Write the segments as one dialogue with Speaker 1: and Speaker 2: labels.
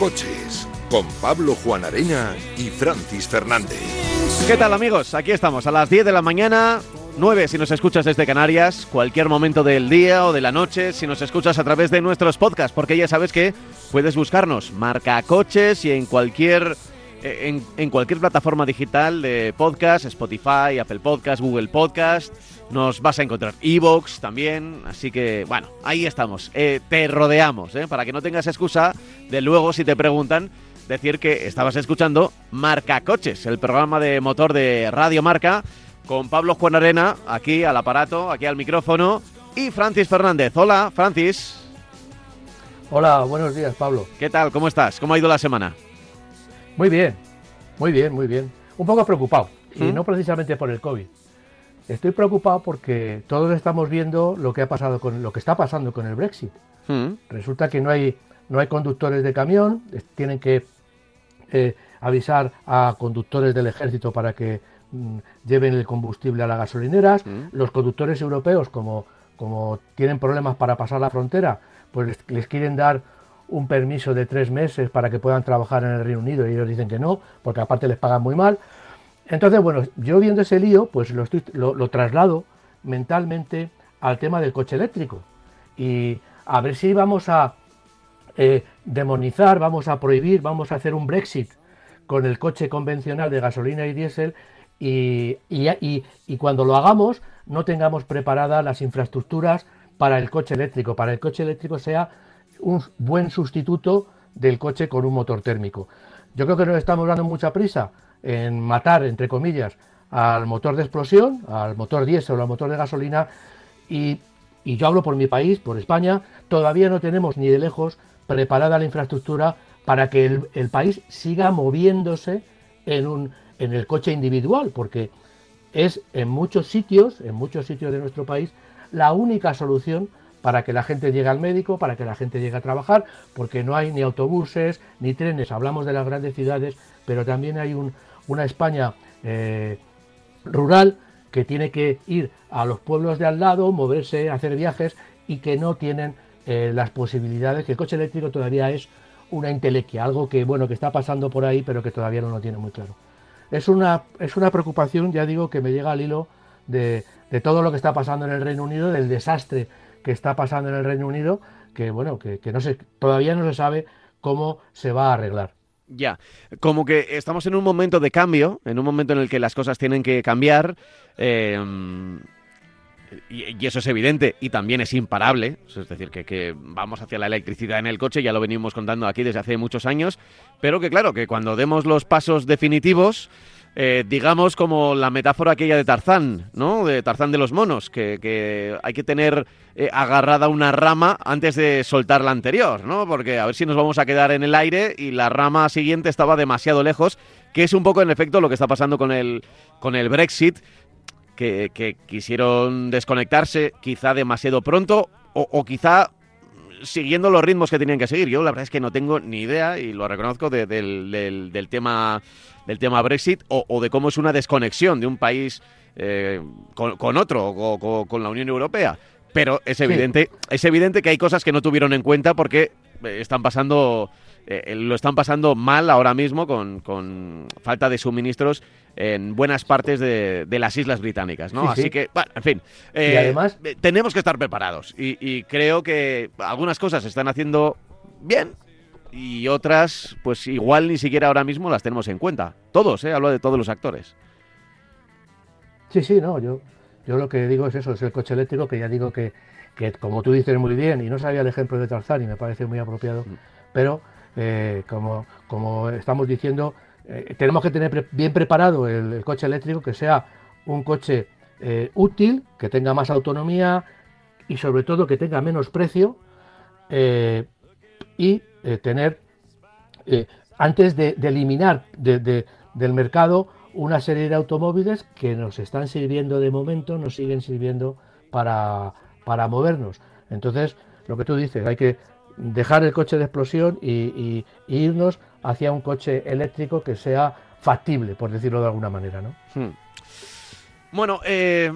Speaker 1: Coches con Pablo Juan Arena y Francis Fernández.
Speaker 2: ¿Qué tal amigos? Aquí estamos a las 10 de la mañana, 9 si nos escuchas desde Canarias, cualquier momento del día o de la noche, si nos escuchas a través de nuestros podcasts, porque ya sabes que puedes buscarnos Marca Coches y en cualquier en, en cualquier plataforma digital de podcast, Spotify, Apple Podcast, Google Podcast, nos vas a encontrar Evox también, así que bueno, ahí estamos, Eh, te rodeamos, ¿eh? para que no tengas excusa de luego si te preguntan decir que estabas escuchando Marca Coches, el programa de motor de Radio Marca, con Pablo Juan Arena, aquí al aparato, aquí al micrófono, y Francis Fernández. Hola, Francis.
Speaker 3: Hola, buenos días, Pablo.
Speaker 2: ¿Qué tal? ¿Cómo estás? ¿Cómo ha ido la semana?
Speaker 3: Muy bien, muy bien, muy bien. Un poco preocupado, y
Speaker 2: ¿Mm?
Speaker 3: no precisamente por el COVID. Estoy preocupado porque todos estamos viendo lo que ha pasado con lo que está pasando con el Brexit.
Speaker 2: Mm,
Speaker 3: Resulta que no hay no hay conductores de camión, tienen que eh, avisar a conductores del ejército para que mm, lleven el combustible a las gasolineras.
Speaker 2: Mm.
Speaker 3: Los conductores europeos, como, como tienen problemas para pasar la frontera, pues les, les quieren dar un permiso de tres meses para que puedan trabajar en el Reino Unido y ellos dicen que no, porque aparte les pagan muy mal. Entonces, bueno, yo viendo ese lío, pues lo, estoy, lo, traslado mentalmente al tema del coche eléctrico. Y a ver si vamos a eh, demonizar, vamos a prohibir, vamos a hacer un Brexit con el coche convencional de gasolina y diésel y, y- y- y cuando lo hagamos no tengamos preparadas las infraestructuras para el coche eléctrico, para el coche eléctrico sea un buen sustituto del coche con un motor térmico. Yo creo que nos estamos dando mucha prisa en matar, entre comillas, al motor de explosión, al motor diésel o al motor de gasolina y, y yo hablo por mi país, por España, todavía no tenemos ni de lejos preparada la infraestructura para que el, el país siga moviéndose en, un, en el coche individual, porque es en muchos sitios, en muchos sitios de nuestro país, la única solución para que la gente llegue al médico, para que la gente llegue a trabajar, porque no hay ni autobuses ni trenes, hablamos de las grandes ciudades, pero también hay un- una España eh, rural que tiene que ir a los pueblos de al lado, moverse, hacer viajes y que no tienen eh, las posibilidades, que el coche eléctrico todavía es una intelequia, algo que bueno que está pasando por ahí, pero que todavía no lo tiene muy claro. Es una, es una preocupación, ya digo, que me llega al hilo de, todo lo que está pasando en el Reino Unido, del desastre que está pasando en el Reino Unido, que bueno, que, todavía no se sabe cómo se va a arreglar.
Speaker 2: Ya, como que estamos en un momento de cambio, en un momento en el que las cosas tienen que cambiar, eh, y, eso es evidente y también es imparable, es decir, que vamos hacia la electricidad en el coche, ya lo venimos contando aquí desde hace muchos años, pero que claro, que cuando demos los pasos definitivos, eh, digamos como la metáfora aquella de Tarzán, ¿no? De Tarzán de los monos, que, hay que tener eh, agarrada una rama antes de soltar la anterior, ¿no? Porque a ver si nos vamos a quedar en el aire y la rama siguiente estaba demasiado lejos, que es un poco en efecto lo que está pasando con el, con el Brexit, que, quisieron desconectarse quizá demasiado pronto o, quizá siguiendo los ritmos que tenían que seguir. Yo la verdad es que no tengo ni idea, y lo reconozco, de- del, del- del tema del tema Brexit o, o de cómo es una desconexión de un país eh, con, con otro, o con, con la Unión Europea. Pero es evidente, es evidente que hay cosas que no tuvieron en cuenta porque eh, están pasando, eh, lo están pasando mal ahora mismo con, con falta de suministros en buenas partes de, de las islas británicas, ¿no?
Speaker 3: Sí,
Speaker 2: Así
Speaker 3: sí.
Speaker 2: que, bueno, en fin.
Speaker 3: Y además-
Speaker 2: tenemos que estar preparados y, y creo que algunas cosas se están haciendo bien y otras, pues igual ni siquiera ahora mismo las tenemos en cuenta. Todos, ¿eh? Hablo de todos los actores.
Speaker 3: Sí, sí, no, yo, yo lo que digo es eso, es el coche eléctrico, que ya digo que, que como tú dices muy bien, y no sabía el ejemplo de Tarzán y me parece muy apropiado, pero eh, como, como estamos diciendo, eh, tenemos que tener pre- bien preparado el, el coche eléctrico, que sea un coche eh, útil, que tenga más autonomía y sobre todo que tenga menos precio y eh, tener, eh, antes de, eliminar de- del mercado una serie de automóviles que nos están sirviendo de momento, nos siguen sirviendo para, para movernos. Entonces, lo que tú dices, hay que dejar el coche de explosión y, irnos hacia un coche eléctrico que sea factible, por decirlo de alguna manera, ¿no? Hmm.
Speaker 2: Bueno, eh,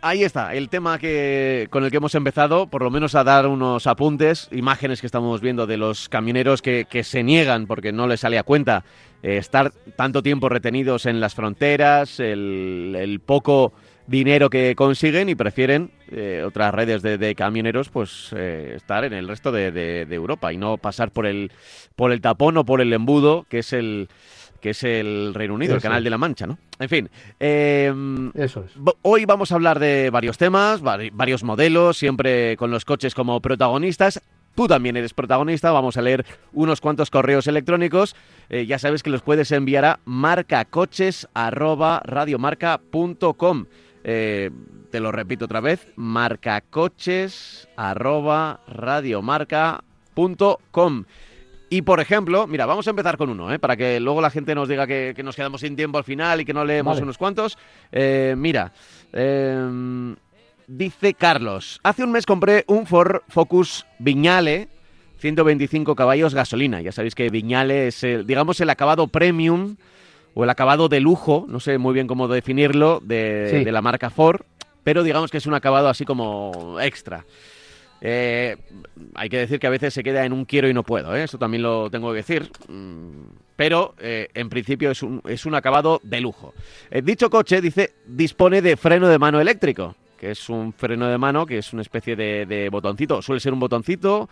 Speaker 2: ahí está, el tema que, con el que hemos empezado, por lo menos a dar unos apuntes, imágenes que estamos viendo de los camioneros que, se niegan porque no les sale a cuenta eh, estar tanto tiempo retenidos en las fronteras, el, poco dinero que consiguen y prefieren eh, otras redes de, camioneros pues eh, estar en el resto de, Europa y no pasar por el por el tapón o por el embudo que es el que es el Reino Unido, el Canal de la Mancha, ¿no? En fin.
Speaker 3: Em, Eso es.
Speaker 2: Hoy vamos a hablar de varios temas, varios modelos, siempre con los coches como protagonistas. Tú también eres protagonista, vamos a leer unos cuantos correos electrónicos. Eh, ya sabes que los puedes enviar a marcacoches.radiomarca.com. Eh, te lo repito otra vez, marcacoches.radiomarca.com. Y por ejemplo, mira, vamos a empezar con uno, ¿eh? para que luego la gente nos diga que, nos quedamos sin tiempo al final y que no leemos unos cuantos. Eh, mira, em, dice Carlos, hace un mes compré un Ford Focus Viñale, 125 caballos gasolina. Ya sabéis que Viñale es, digamos, el acabado premium o el acabado de lujo, no sé muy bien cómo definirlo, de, de la marca Ford, pero digamos que es un acabado así como extra. Eh, hay que decir que a veces se queda en un quiero y no puedo, ¿eh? eso también lo tengo que decir. Mm, pero eh, en principio es un, es un acabado de lujo. dicho coche, dice, dispone de freno de mano eléctrico que es un freno de mano, que es una especie de, botoncito. Suele ser un botoncito,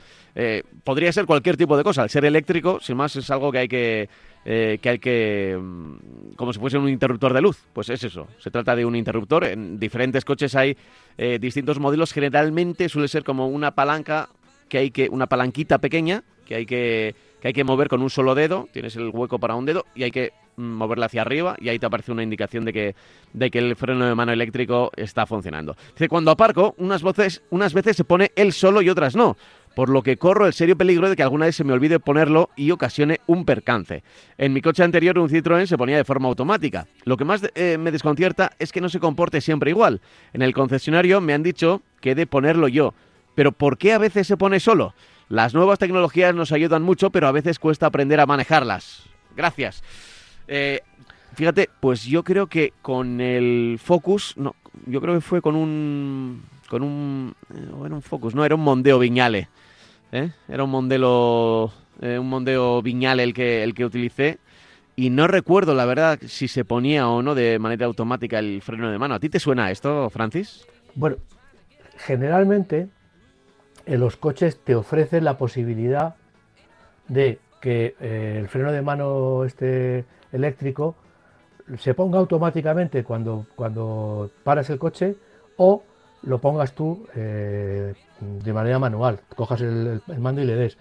Speaker 2: podría ser cualquier tipo de cosa. Al ser eléctrico, sin más, es algo que hay que, que hay que, mm, como si fuese un interruptor de luz. Pues es eso, se trata de un interruptor. En diferentes coches hay eh, distintos modelos. Generalmente suele ser como una palanca que hay que, una palanquita pequeña que hay que, que hay que mover con un solo dedo. Tienes el hueco para un dedo y hay que mm, moverla hacia arriba y ahí te aparece una indicación de que, de que el freno de mano eléctrico está funcionando. Dice, cuando aparco, unas veces, unas veces se pone él solo y otras no por lo que corro el serio peligro de que alguna vez se me olvide ponerlo y ocasione un percance. En mi coche anterior un Citroën se ponía de forma automática. Lo que más eh, me desconcierta es que no se comporte siempre igual. En el concesionario me han dicho que he de ponerlo yo. Pero ¿por qué a veces se pone solo? Las nuevas tecnologías nos ayudan mucho, pero a veces cuesta aprender a manejarlas. Gracias. Eh, fíjate, pues yo creo que con el Focus, no, yo creo que fue con un, con un, eh, un Focus, no, era un Mondeo Viñale. ¿Eh? Era un Mondelo, eh, un Mondeo Viñal el que, el que utilicé. Y no recuerdo, la verdad, si se ponía o no de manera automática el freno de mano. ¿A ti te suena esto, Francis?
Speaker 3: Bueno, generalmente en los coches te ofrecen la posibilidad de que eh, el freno de mano este eléctrico se ponga automáticamente cuando, cuando paras el coche o lo pongas tú eh, de manera manual, cojas el, mando y le des.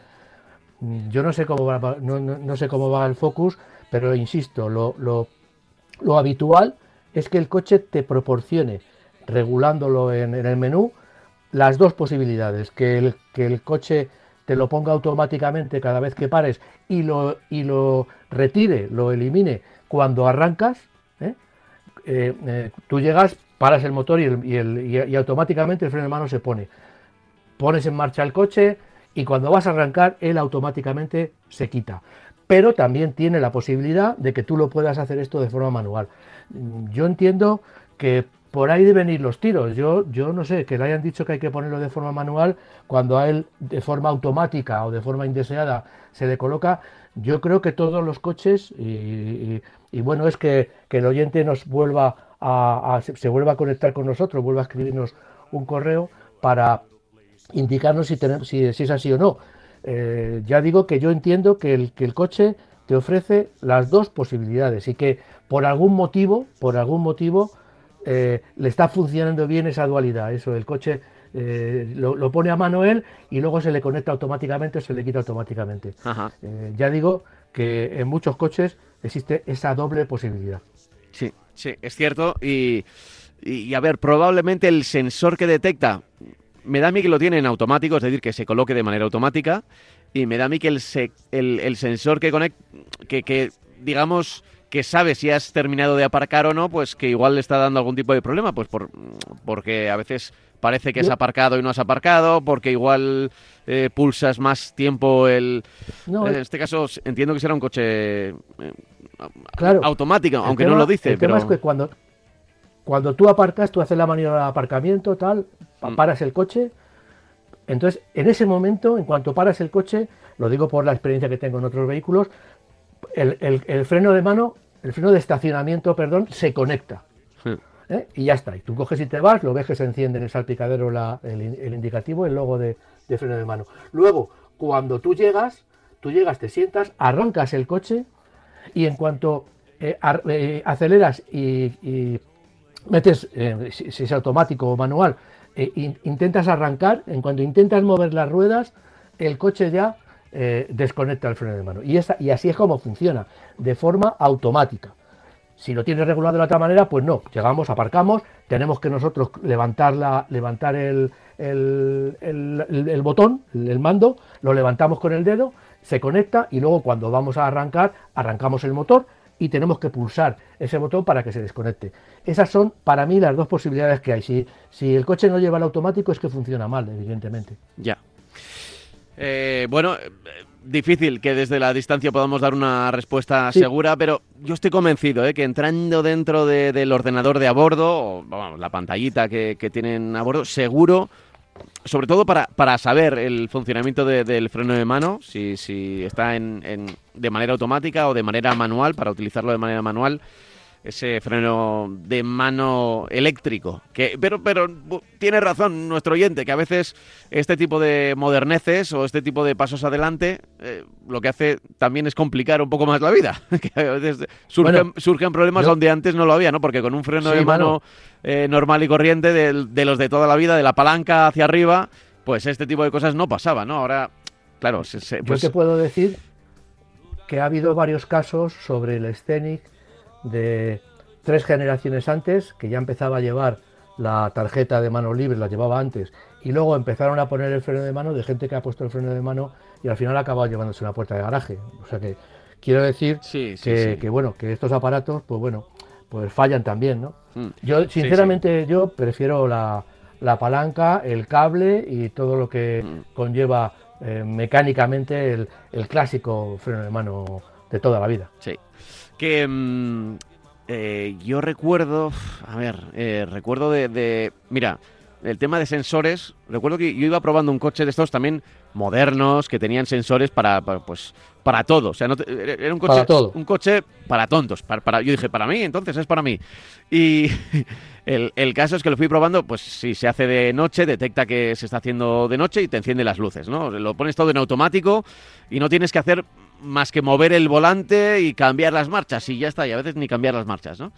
Speaker 3: Yo no sé cómo va, no, sé cómo va el Focus, pero insisto, lo, lo, habitual es que el coche te proporcione, regulándolo en, el menú, las dos posibilidades, que el, que el coche te lo ponga automáticamente cada vez que pares y lo, y lo retire, lo elimine cuando arrancas. ¿eh? Eh, tú llegas, paras el motor y, el, automáticamente el freno de mano se pone. Pones en marcha el coche y cuando vas a arrancar, él automáticamente se quita. Pero también tiene la posibilidad de que tú lo puedas hacer esto de forma manual. Yo entiendo que por ahí deben ir los tiros. Yo, yo no sé, que le hayan dicho que hay que ponerlo de forma manual cuando a él de forma automática o de forma indeseada se le coloca. Yo creo que todos los coches, y, bueno, es que, que, el oyente nos vuelva se vuelva a conectar con nosotros, vuelva a escribirnos un correo para indicarnos si, tenemos, si, es así o no. Eh, ya digo que yo entiendo que el, que el coche te ofrece las dos posibilidades y que por algún motivo, por algún motivo, eh, le está funcionando bien esa dualidad. Eso, el coche eh, lo, pone a mano él y luego se le conecta automáticamente o se le quita automáticamente. ya digo que en muchos coches existe esa doble posibilidad.
Speaker 2: Sí, Sí, es cierto. Y, y, a ver, probablemente el sensor que detecta, me da a mí que lo tiene en automático, es decir, que se coloque de manera automática. Y me da a mí que el, el, sensor que conecta, que, que digamos que sabe si has terminado de aparcar o no, pues que igual le está dando algún tipo de problema, pues por, porque a veces parece que has aparcado y no has aparcado, porque igual eh, pulsas más tiempo el...
Speaker 3: No,
Speaker 2: en este caso entiendo que será un coche eh,
Speaker 3: Claro.
Speaker 2: automático,
Speaker 3: El
Speaker 2: aunque
Speaker 3: tema-
Speaker 2: no lo dice,
Speaker 3: el tema es que cuando, cuando tú aparcas, tú haces la maniobra de aparcamiento, tal,
Speaker 2: Mm.
Speaker 3: paras el coche. Entonces, en ese momento, en cuanto paras el coche, lo digo por la experiencia que tengo en otros vehículos, el, el- el freno de mano, el freno de estacionamiento, perdón, se conecta.
Speaker 2: Sí.
Speaker 3: ¿eh? Y ya está. Y tú coges y te vas, lo ves que se enciende en el salpicadero la- el indicativo, el logo de, de freno de mano. Luego, cuando tú llegas, tú llegas, te sientas, arrancas el coche y en cuanto eh, eh, aceleras y, metes, eh, si, es automático o manual, in- intentas arrancar, en cuanto intentas mover las ruedas, el coche ya desconecta el freno de mano. Y, así es como funciona, de forma automática. Si lo tienes regulado de otra manera, pues no. Llegamos, aparcamos, tenemos que nosotros levantar, la, levantar el, el- botón, el mando, lo levantamos con el dedo, se conecta y luego cuando vamos a arrancar, arrancamos el motor y tenemos que pulsar ese botón para que se desconecte. Esas son para mí las dos posibilidades que hay. Si, si el coche no lleva el automático es que funciona mal, evidentemente.
Speaker 2: Ya. Eh, bueno, eh, difícil que desde la distancia podamos dar una respuesta
Speaker 3: Sí.
Speaker 2: segura, pero yo estoy convencido ¿eh? que entrando dentro de- del ordenador de a bordo, o vamos, la pantallita que, que tienen a bordo, seguro, sobre todo para, para saber el funcionamiento de- del freno de mano, si, si está en, en- de manera automática o de manera manual, para utilizarlo de manera manual, ese freno de mano eléctrico. Que, pero, pero tiene razón nuestro oyente, que a veces este tipo de moderneces o este tipo de pasos adelante eh, lo que hace también es complicar un poco más la vida. que a veces surgen,
Speaker 3: Bueno,
Speaker 2: surgen problemas
Speaker 3: yo-
Speaker 2: donde antes no lo había, ¿no? Porque con un freno
Speaker 3: Sí,
Speaker 2: de mano eh, normal y corriente de, los de toda la vida, de la palanca hacia arriba, pues este tipo de cosas no pasaba, ¿no? Ahora, claro, se- se- pues,
Speaker 3: Yo te puedo decir que ha habido varios casos sobre el Scenic de tres generaciones antes, que ya empezaba a llevar la tarjeta de mano libre, la llevaba antes, y luego empezaron a poner el freno de mano de gente que ha puesto el freno de mano y al final ha acabado llevándose una puerta de garaje. O sea que quiero decir
Speaker 2: Sí, sí,
Speaker 3: que,
Speaker 2: sí.
Speaker 3: que, bueno, que estos aparatos, pues bueno, pues fallan también, ¿no?
Speaker 2: Mm.
Speaker 3: Yo, sinceramente, yo prefiero la, la palanca, el cable y todo lo que
Speaker 2: Mm.
Speaker 3: conlleva eh, mecánicamente el, el clásico freno de mano de toda la vida.
Speaker 2: Sí. Que mm, eh, yo recuerdo, a ver, eh, recuerdo de, de- mira, el tema de sensores, recuerdo que yo iba probando un coche de estos también modernos que tenían sensores para, para, pues para todo, o sea, no te- era un coche
Speaker 3: Para todo.
Speaker 2: un coche para tontos, para, para- yo dije, para mí, entonces es para mí. Y el, el caso es que lo fui probando, pues si se hace de noche, detecta que se está haciendo de noche y te enciende las luces, ¿no? Lo pones todo en automático y no tienes que hacer más que mover el volante y cambiar las marchas y ya está, y a veces ni cambiar las marchas, ¿no?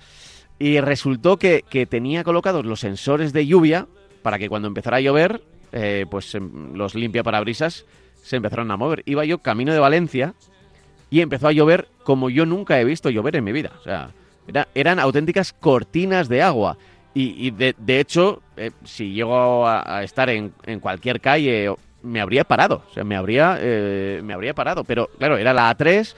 Speaker 2: Y resultó que, que tenía colocados los sensores de lluvia para que cuando empezara a llover, eh, pues em, los limpia parabrisas se empezaron a mover. Iba yo camino de Valencia y empezó a llover como yo nunca he visto llover en mi vida. O sea, era- eran auténticas cortinas de agua. Y, de hecho, eh, si llego a, a estar en, en cualquier calle, me habría parado. O sea, me habría, eh, me habría parado. Pero claro, era la A3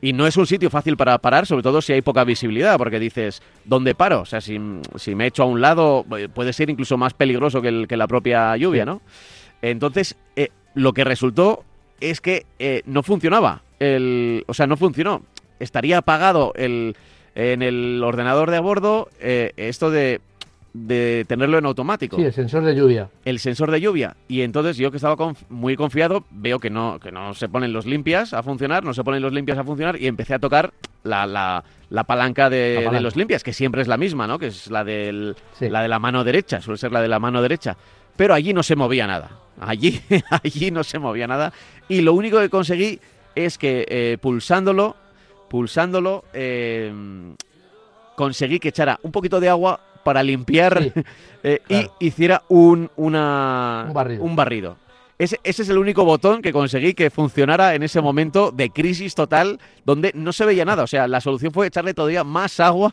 Speaker 2: y no es un sitio fácil para parar, sobre todo si hay poca visibilidad, porque dices, ¿dónde paro? O sea, si, si me echo a un lado, eh, puede ser incluso más peligroso que, el- que la propia lluvia,
Speaker 3: Sí.
Speaker 2: ¿no? Entonces, eh, lo que resultó es que eh, no funcionaba. El, o sea, no funcionó. Estaría apagado el, en el ordenador de a bordo eh, esto de, de tenerlo en automático
Speaker 3: Sí, el sensor de lluvia.
Speaker 2: el sensor de lluvia. Y entonces yo que estaba conf- muy confiado, veo que no, que no se ponen los limpias a funcionar, no se ponen los limpias a funcionar y empecé a tocar la, la- la palanca, de,
Speaker 3: La palanca.
Speaker 2: de los limpias, que siempre es la misma, ¿no? Que es la, del,
Speaker 3: Sí.
Speaker 2: la de la mano derecha, suele ser la de la mano derecha. Pero allí no se movía nada. Allí, allí no se movía nada. Y lo único que conseguí es que eh, pulsándolo, pulsándolo, eh, conseguí que echara un poquito de agua para limpiar
Speaker 3: Sí,
Speaker 2: eh,
Speaker 3: claro.
Speaker 2: y hiciera un, una,
Speaker 3: Un barrido.
Speaker 2: barrido. Ese, ese es el único botón que conseguí que funcionara en ese momento de crisis total donde no se veía nada. O sea, la solución fue echarle todavía más agua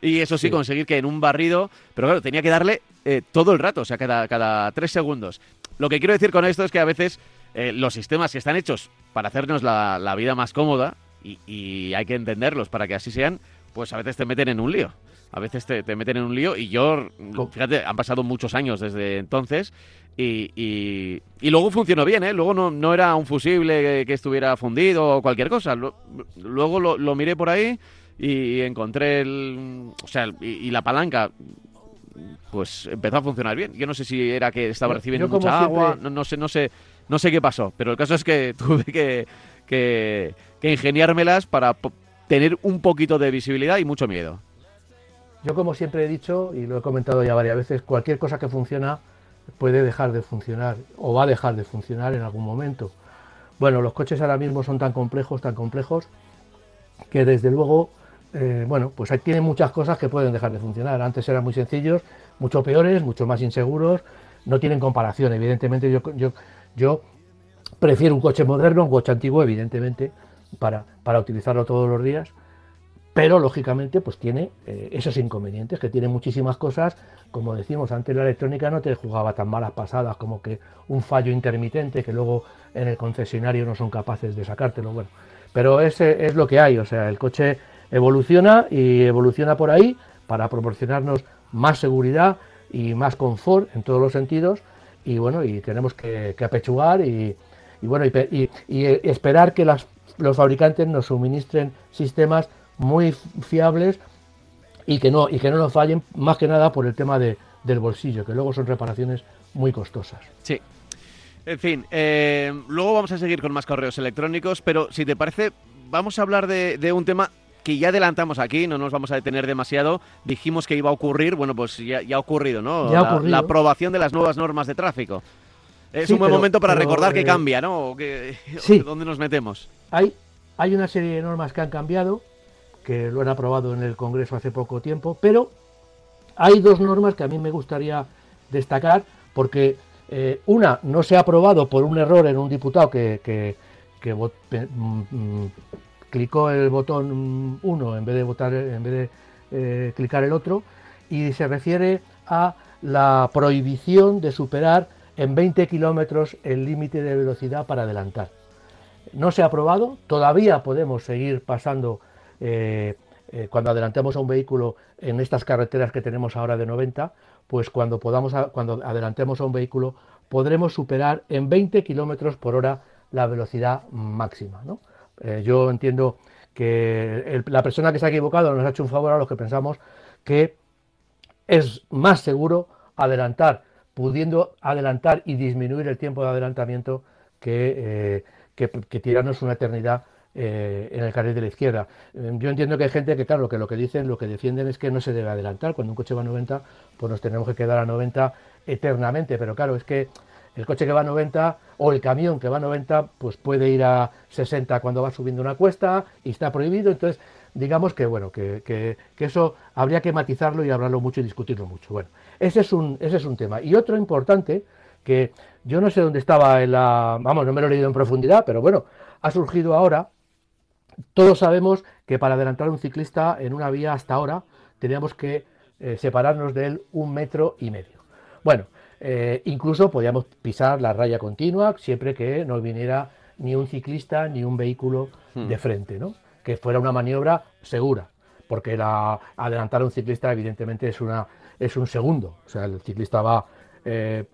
Speaker 2: y eso sí,
Speaker 3: Sí.
Speaker 2: conseguir que en un barrido... Pero claro, tenía que darle eh, todo el rato, o sea, cada, cada tres segundos. Lo que quiero decir con esto es que a veces eh, los sistemas que están hechos para hacernos la, la vida más cómoda, y, y hay que entenderlos para que así sean, pues a veces te meten en un lío. A veces te, te meten en un lío y yo, fíjate, han pasado muchos años desde entonces y, y, y luego funcionó bien, ¿eh? Luego no, no era un fusible que, estuviera fundido o cualquier cosa. Luego lo, lo miré por ahí y encontré el... O sea, y, y la palanca pues empezó a funcionar bien. Yo no sé si era que estaba recibiendo mucha agua, no, no sé, no sé, no sé qué pasó, pero el caso es que tuve que, que, que ingeniármelas para tener un poquito de visibilidad y mucho miedo.
Speaker 3: Yo como siempre he dicho, y lo he comentado ya varias veces, cualquier cosa que funciona puede dejar de funcionar o va a dejar de funcionar en algún momento. Bueno, los coches ahora mismo son tan complejos, tan complejos, que desde luego, eh, bueno, pues tienen muchas cosas que pueden dejar de funcionar. Antes eran muy sencillos, mucho peores, mucho más inseguros, no tienen comparación. Evidentemente yo, yo, yo prefiero un coche moderno, a un coche antiguo, evidentemente, para, utilizarlo todos los días pero lógicamente pues tiene eh, esos inconvenientes, que tiene muchísimas cosas, como decimos antes la electrónica no te jugaba tan malas pasadas como que un fallo intermitente que luego en el concesionario no son capaces de sacártelo, bueno, pero ese es lo que hay, o sea, el coche evoluciona y evoluciona por ahí para proporcionarnos más seguridad y más confort en todos los sentidos. Y bueno, y tenemos que, que apechugar y, bueno, y, y- esperar que las- los fabricantes nos suministren sistemas muy fiables y que no y que no nos fallen más que nada por el tema de, del bolsillo, que luego son reparaciones muy costosas.
Speaker 2: Sí. En fin, eh, luego vamos a seguir con más correos electrónicos, pero si te parece, vamos a hablar de, de un tema que ya adelantamos aquí, no nos vamos a detener demasiado. Dijimos que iba a ocurrir, bueno, pues ya, ya ha ocurrido, ¿no?
Speaker 3: Ya ha
Speaker 2: la,
Speaker 3: ocurrido.
Speaker 2: la aprobación de las nuevas normas de tráfico. Es
Speaker 3: Sí,
Speaker 2: un buen
Speaker 3: pero-
Speaker 2: momento para
Speaker 3: pero,
Speaker 2: recordar que
Speaker 3: eh,
Speaker 2: cambia, ¿no? O que-
Speaker 3: sí.
Speaker 2: ¿Dónde nos metemos?
Speaker 3: Hay, hay una serie de normas que han cambiado, que lo han aprobado en el Congreso hace poco tiempo, pero hay dos normas que a mí me gustaría destacar, porque eh, una no se ha aprobado por un error en un diputado que, que- que vot- pe- mm, mm, clicó el botón 1 en vez de votar en vez de eh, clicar el otro, y se refiere a la prohibición de superar en 20 kilómetros el límite de velocidad para adelantar no se ha aprobado, todavía podemos seguir pasando eh, eh, cuando adelantemos a un vehículo en estas carreteras que tenemos ahora de 90, pues cuando podamos cuando adelantemos a un vehículo podremos superar en 20 kilómetros por hora la velocidad máxima. Eh, yo entiendo que la persona que se ha equivocado nos ha hecho un favor a los que pensamos que es más seguro adelantar, pudiendo adelantar y disminuir el tiempo de adelantamiento que, eh, que, tirarnos una eternidad eh, en el carril de la izquierda. Eh, yo entiendo que hay gente que, claro, que lo que dicen, lo que defienden es que no se debe adelantar. Cuando un coche va a 90, pues nos tenemos que quedar a 90 eternamente. Pero claro, es que el coche que va a 90 o el camión que va a 90, pues puede ir a 60 cuando va subiendo una cuesta y está prohibido. Entonces, digamos que bueno, que, que- que eso habría que matizarlo y hablarlo mucho y discutirlo mucho. Bueno, ese es un, ese es un tema. Y otro importante, que yo no sé dónde estaba en la. Vamos, no me lo he leído en profundidad, pero bueno, ha surgido ahora. Todos sabemos que para adelantar a un ciclista en una vía hasta ahora teníamos que eh, separarnos de él un metro y medio. Bueno, eh, incluso podíamos pisar la raya continua siempre que no viniera ni un ciclista ni un vehículo de frente, ¿no? Que fuera una maniobra segura, porque la, adelantar a un ciclista evidentemente es, una, es un segundo, o sea, el ciclista va eh,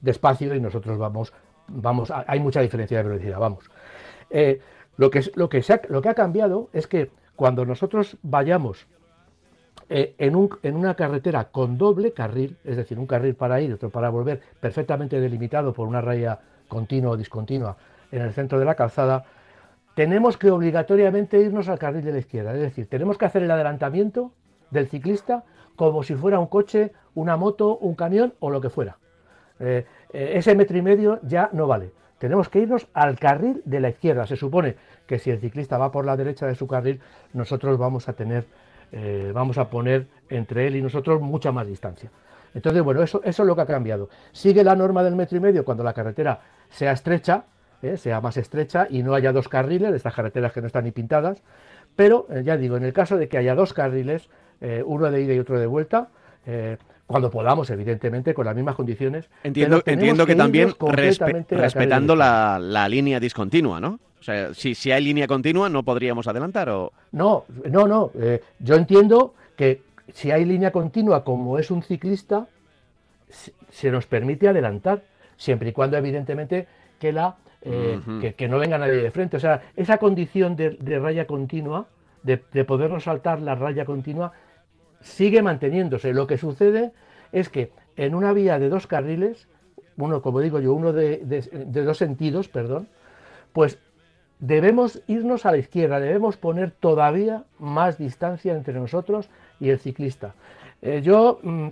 Speaker 3: despacio y nosotros vamos, vamos, hay mucha diferencia de velocidad, vamos. Eh, lo, que, lo, que ha, lo que ha cambiado es que cuando nosotros vayamos eh, en, un- en una carretera con doble carril, es decir, un carril para ir otro para volver, perfectamente delimitado por una raya continua o discontinua en el centro de la calzada, tenemos que obligatoriamente irnos al carril de la izquierda. Es decir, tenemos que hacer el adelantamiento del ciclista como si fuera un coche, una moto, un camión o lo que fuera. Eh, eh, ese metro y medio ya no vale. Tenemos que irnos al carril de la izquierda. Se supone que si el ciclista va por la derecha de su carril, nosotros vamos a tener, eh, vamos a poner entre él y nosotros mucha más distancia. Entonces, bueno, eso, eso es lo que ha cambiado. Sigue la norma del metro y medio cuando la carretera sea estrecha, sea más estrecha y no haya dos carriles, estas carreteras que no están ni pintadas. Pero, ya digo, en el caso de que haya dos carriles, eh, uno de ida y otro de vuelta, eh, cuando podamos, evidentemente, con las mismas condiciones.
Speaker 2: Entiendo, entiendo que, también respe- respetando la, la línea discontinua, ¿no? O sea, si, si hay línea continua, ¿no podríamos adelantar? O...
Speaker 3: No, no, no. eh, yo entiendo que si hay línea continua, como es un ciclista, se- nos permite adelantar, siempre y cuando, evidentemente, que, la, eh, que, que no venga nadie de frente. O sea, esa condición de, de raya continua, de, de podernos saltar la raya continua, sigue manteniéndose. Lo que sucede es que en una vía de dos carriles, uno, como digo yo, uno de, de- dos sentidos, perdón, pues debemos irnos a la izquierda, debemos poner todavía más distancia entre nosotros y el ciclista. Eh, yo, mm,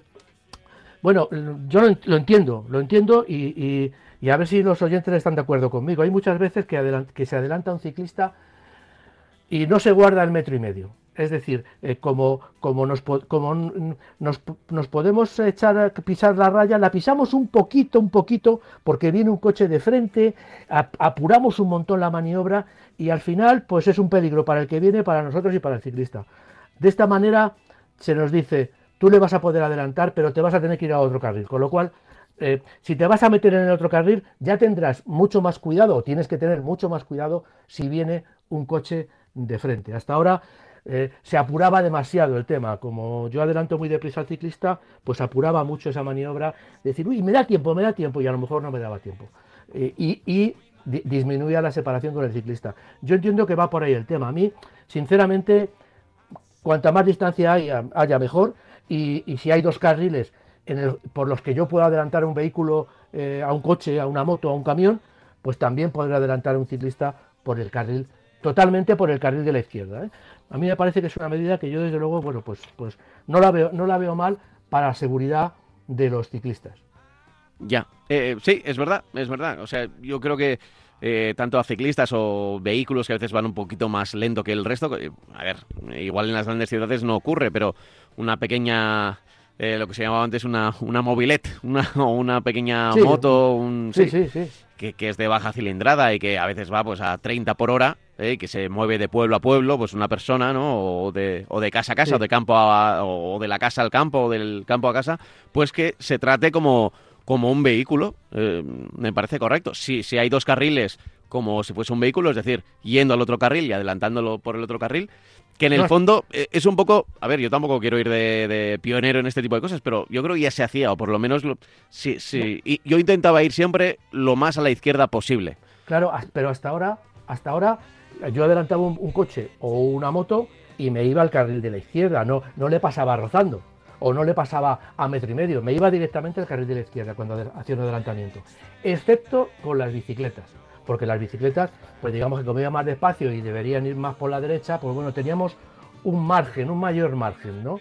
Speaker 3: bueno, yo lo, lo entiendo, lo entiendo y, y- a ver si los oyentes están de acuerdo conmigo. Hay muchas veces que, que se adelanta un ciclista y no se guarda el metro y medio. Es decir, eh, como, como, nos, como nos, nos podemos echar pisar la raya, la pisamos un poquito, un poquito, porque viene un coche de frente, ap- apuramos un montón la maniobra y al final pues es un peligro para el que viene, para nosotros y para el ciclista. De esta manera se nos dice, tú le vas a poder adelantar, pero te vas a tener que ir a otro carril. Con lo cual, eh, si te vas a meter en el otro carril, ya tendrás mucho más cuidado, o tienes que tener mucho más cuidado si viene un coche de frente. Hasta ahora eh, se apuraba demasiado el tema. Como yo adelanto muy deprisa al ciclista, pues apuraba mucho esa maniobra. Decir, uy, me da tiempo, me da tiempo, y a lo mejor no me daba tiempo. Eh, y y di- disminuía la separación con el ciclista. Yo entiendo que va por ahí el tema. A mí, sinceramente, cuanta más distancia haya, haya mejor. Y, si hay dos carriles por los que yo pueda adelantar un vehículo eh, a un coche, a una moto, a un camión, pues también podré adelantar a un ciclista por el carril, totalmente por el carril de la izquierda. A mí me parece que es una medida que yo desde luego, bueno, pues, pues no la veo, no la veo mal para la seguridad de los ciclistas.
Speaker 2: Ya, Eh, sí, es verdad, es verdad. O sea, yo creo que eh, tanto a ciclistas o vehículos que a veces van un poquito más lento que el resto, a ver, igual en las grandes ciudades no ocurre, pero una pequeña, eh, lo que se llamaba antes una, una mobilette, una, o una pequeña
Speaker 3: Sí,
Speaker 2: moto, un,
Speaker 3: Sí, sí, sí.
Speaker 2: que, que es de baja cilindrada y que a veces va pues a 30 por hora, ¿eh? que se mueve de pueblo a pueblo, pues una persona, ¿no? O de, o de casa a casa,
Speaker 3: Sí.
Speaker 2: o de campo a, o de la casa al campo, o del campo a casa, pues que se trate como, como un vehículo, eh, me parece correcto. Si, si hay dos carriles como si fuese un vehículo, es decir, yendo al otro carril y adelantándolo por el otro carril, que en el
Speaker 3: No.
Speaker 2: fondo eh, es un poco, a ver, yo tampoco quiero ir de, de pionero en este tipo de cosas, pero yo creo que ya se hacía, o por lo menos, lo- sí, sí, y yo intentaba ir siempre lo más a la izquierda posible.
Speaker 3: Claro, pero hasta ahora, hasta ahora yo adelantaba un, coche o una moto y me iba al carril de la izquierda, no, no le pasaba rozando o no le pasaba a metro y medio, me iba directamente al carril de la izquierda cuando hacía un adelantamiento, excepto con las bicicletas, porque las bicicletas, pues digamos que iba más despacio y deberían ir más por la derecha, pues bueno, teníamos un margen, un mayor margen, ¿no?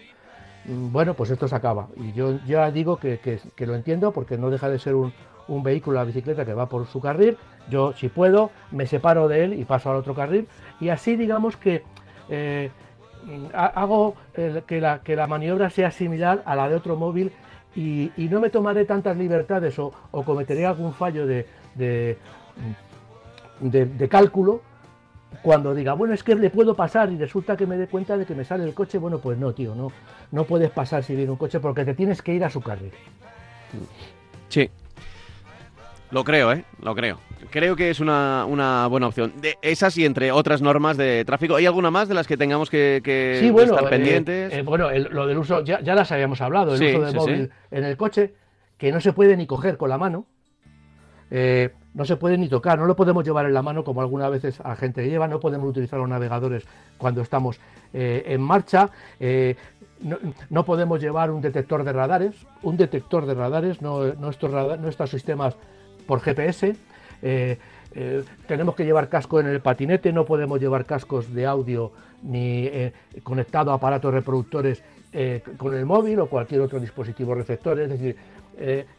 Speaker 3: Mm, Bueno, pues esto se acaba. Y yo ya digo que- que lo entiendo porque no deja de ser un, un vehículo, la bicicleta que va por su carril. Yo, si puedo, me separo de él y paso al otro carril. Y así digamos que eh, ha- hago el- que, la, que la maniobra sea similar a la de otro móvil y, y no me tomaré tantas libertades o, o cometeré algún fallo de, de- de cálculo cuando diga, bueno, es que le puedo pasar y resulta que me dé cuenta de que me sale el coche, bueno, pues no, tío, no, no puedes pasar si viene un coche porque te tienes que ir a su carril.
Speaker 2: Sí. Lo creo, ¿eh? Lo creo. Creo que es una, una buena opción. De esas y entre otras normas de tráfico. ¿Hay alguna más de las que tengamos que, que
Speaker 3: sí, bueno,
Speaker 2: estar
Speaker 3: eh,
Speaker 2: pendientes?
Speaker 3: eh, bueno, el- lo del uso, ya, ya las habíamos hablado, el
Speaker 2: Sí,
Speaker 3: uso del
Speaker 2: sí,
Speaker 3: móvil en el coche, que no se puede ni coger con la mano, eh, no se puede ni tocar, no lo podemos llevar en la mano como algunas veces a gente que lleva, no podemos utilizar los navegadores cuando estamos en marcha, no, no podemos llevar un detector de radares, un detector de radares, no, rada- no estos sistemas por GPS. eh, eh, tenemos que llevar casco en el patinete, no podemos llevar cascos de audio ni eh, conectado a aparatos reproductores con el móvil o cualquier otro dispositivo receptor. Es decir,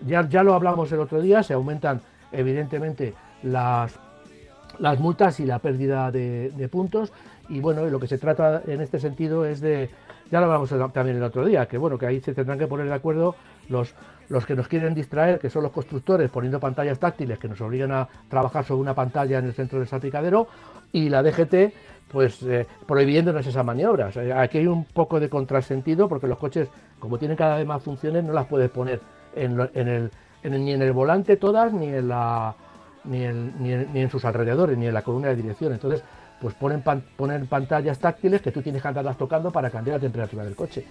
Speaker 3: ya, ya lo hablamos el otro día, se aumentan evidentemente las, las multas y la pérdida de, puntos. Y bueno, lo que se trata en este sentido es de, ya lo hablamos también el otro día, que bueno, que ahí se tendrán que poner de acuerdo los, los que nos quieren distraer, que son los constructores, poniendo pantallas táctiles que nos obligan a trabajar sobre una pantalla en el centro del salpicadero, y la DGT, pues eh, prohibiéndonos esas maniobras. Eh, aquí hay un poco de contrasentido porque los coches, como tienen cada vez más funciones, no las puedes poner en, el, ni en el volante todas, ni en ni, en sus alrededores, ni en la columna de dirección. Entonces, pues ponen pantallas táctiles que tú tienes que andarlas tocando para cambiar la temperatura del coche.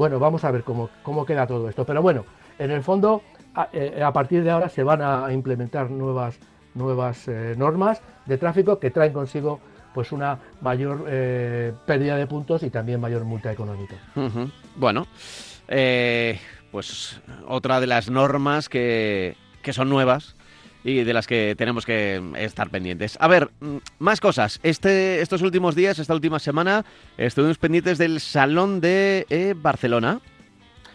Speaker 3: Bueno, vamos a ver cómo, cómo queda todo esto. Pero bueno, en el fondo, a, eh, partir de ahora se van a implementar nuevas, nuevas eh, normas de tráfico que traen consigo pues una mayor eh, pérdida de puntos y también mayor multa económica.
Speaker 2: Bueno, pues otra de las normas que, que son nuevas y de las que tenemos que estar pendientes. A ver, mm, más cosas. Este, estos últimos días, esta última semana, estuvimos pendientes del Salón de eh, Barcelona.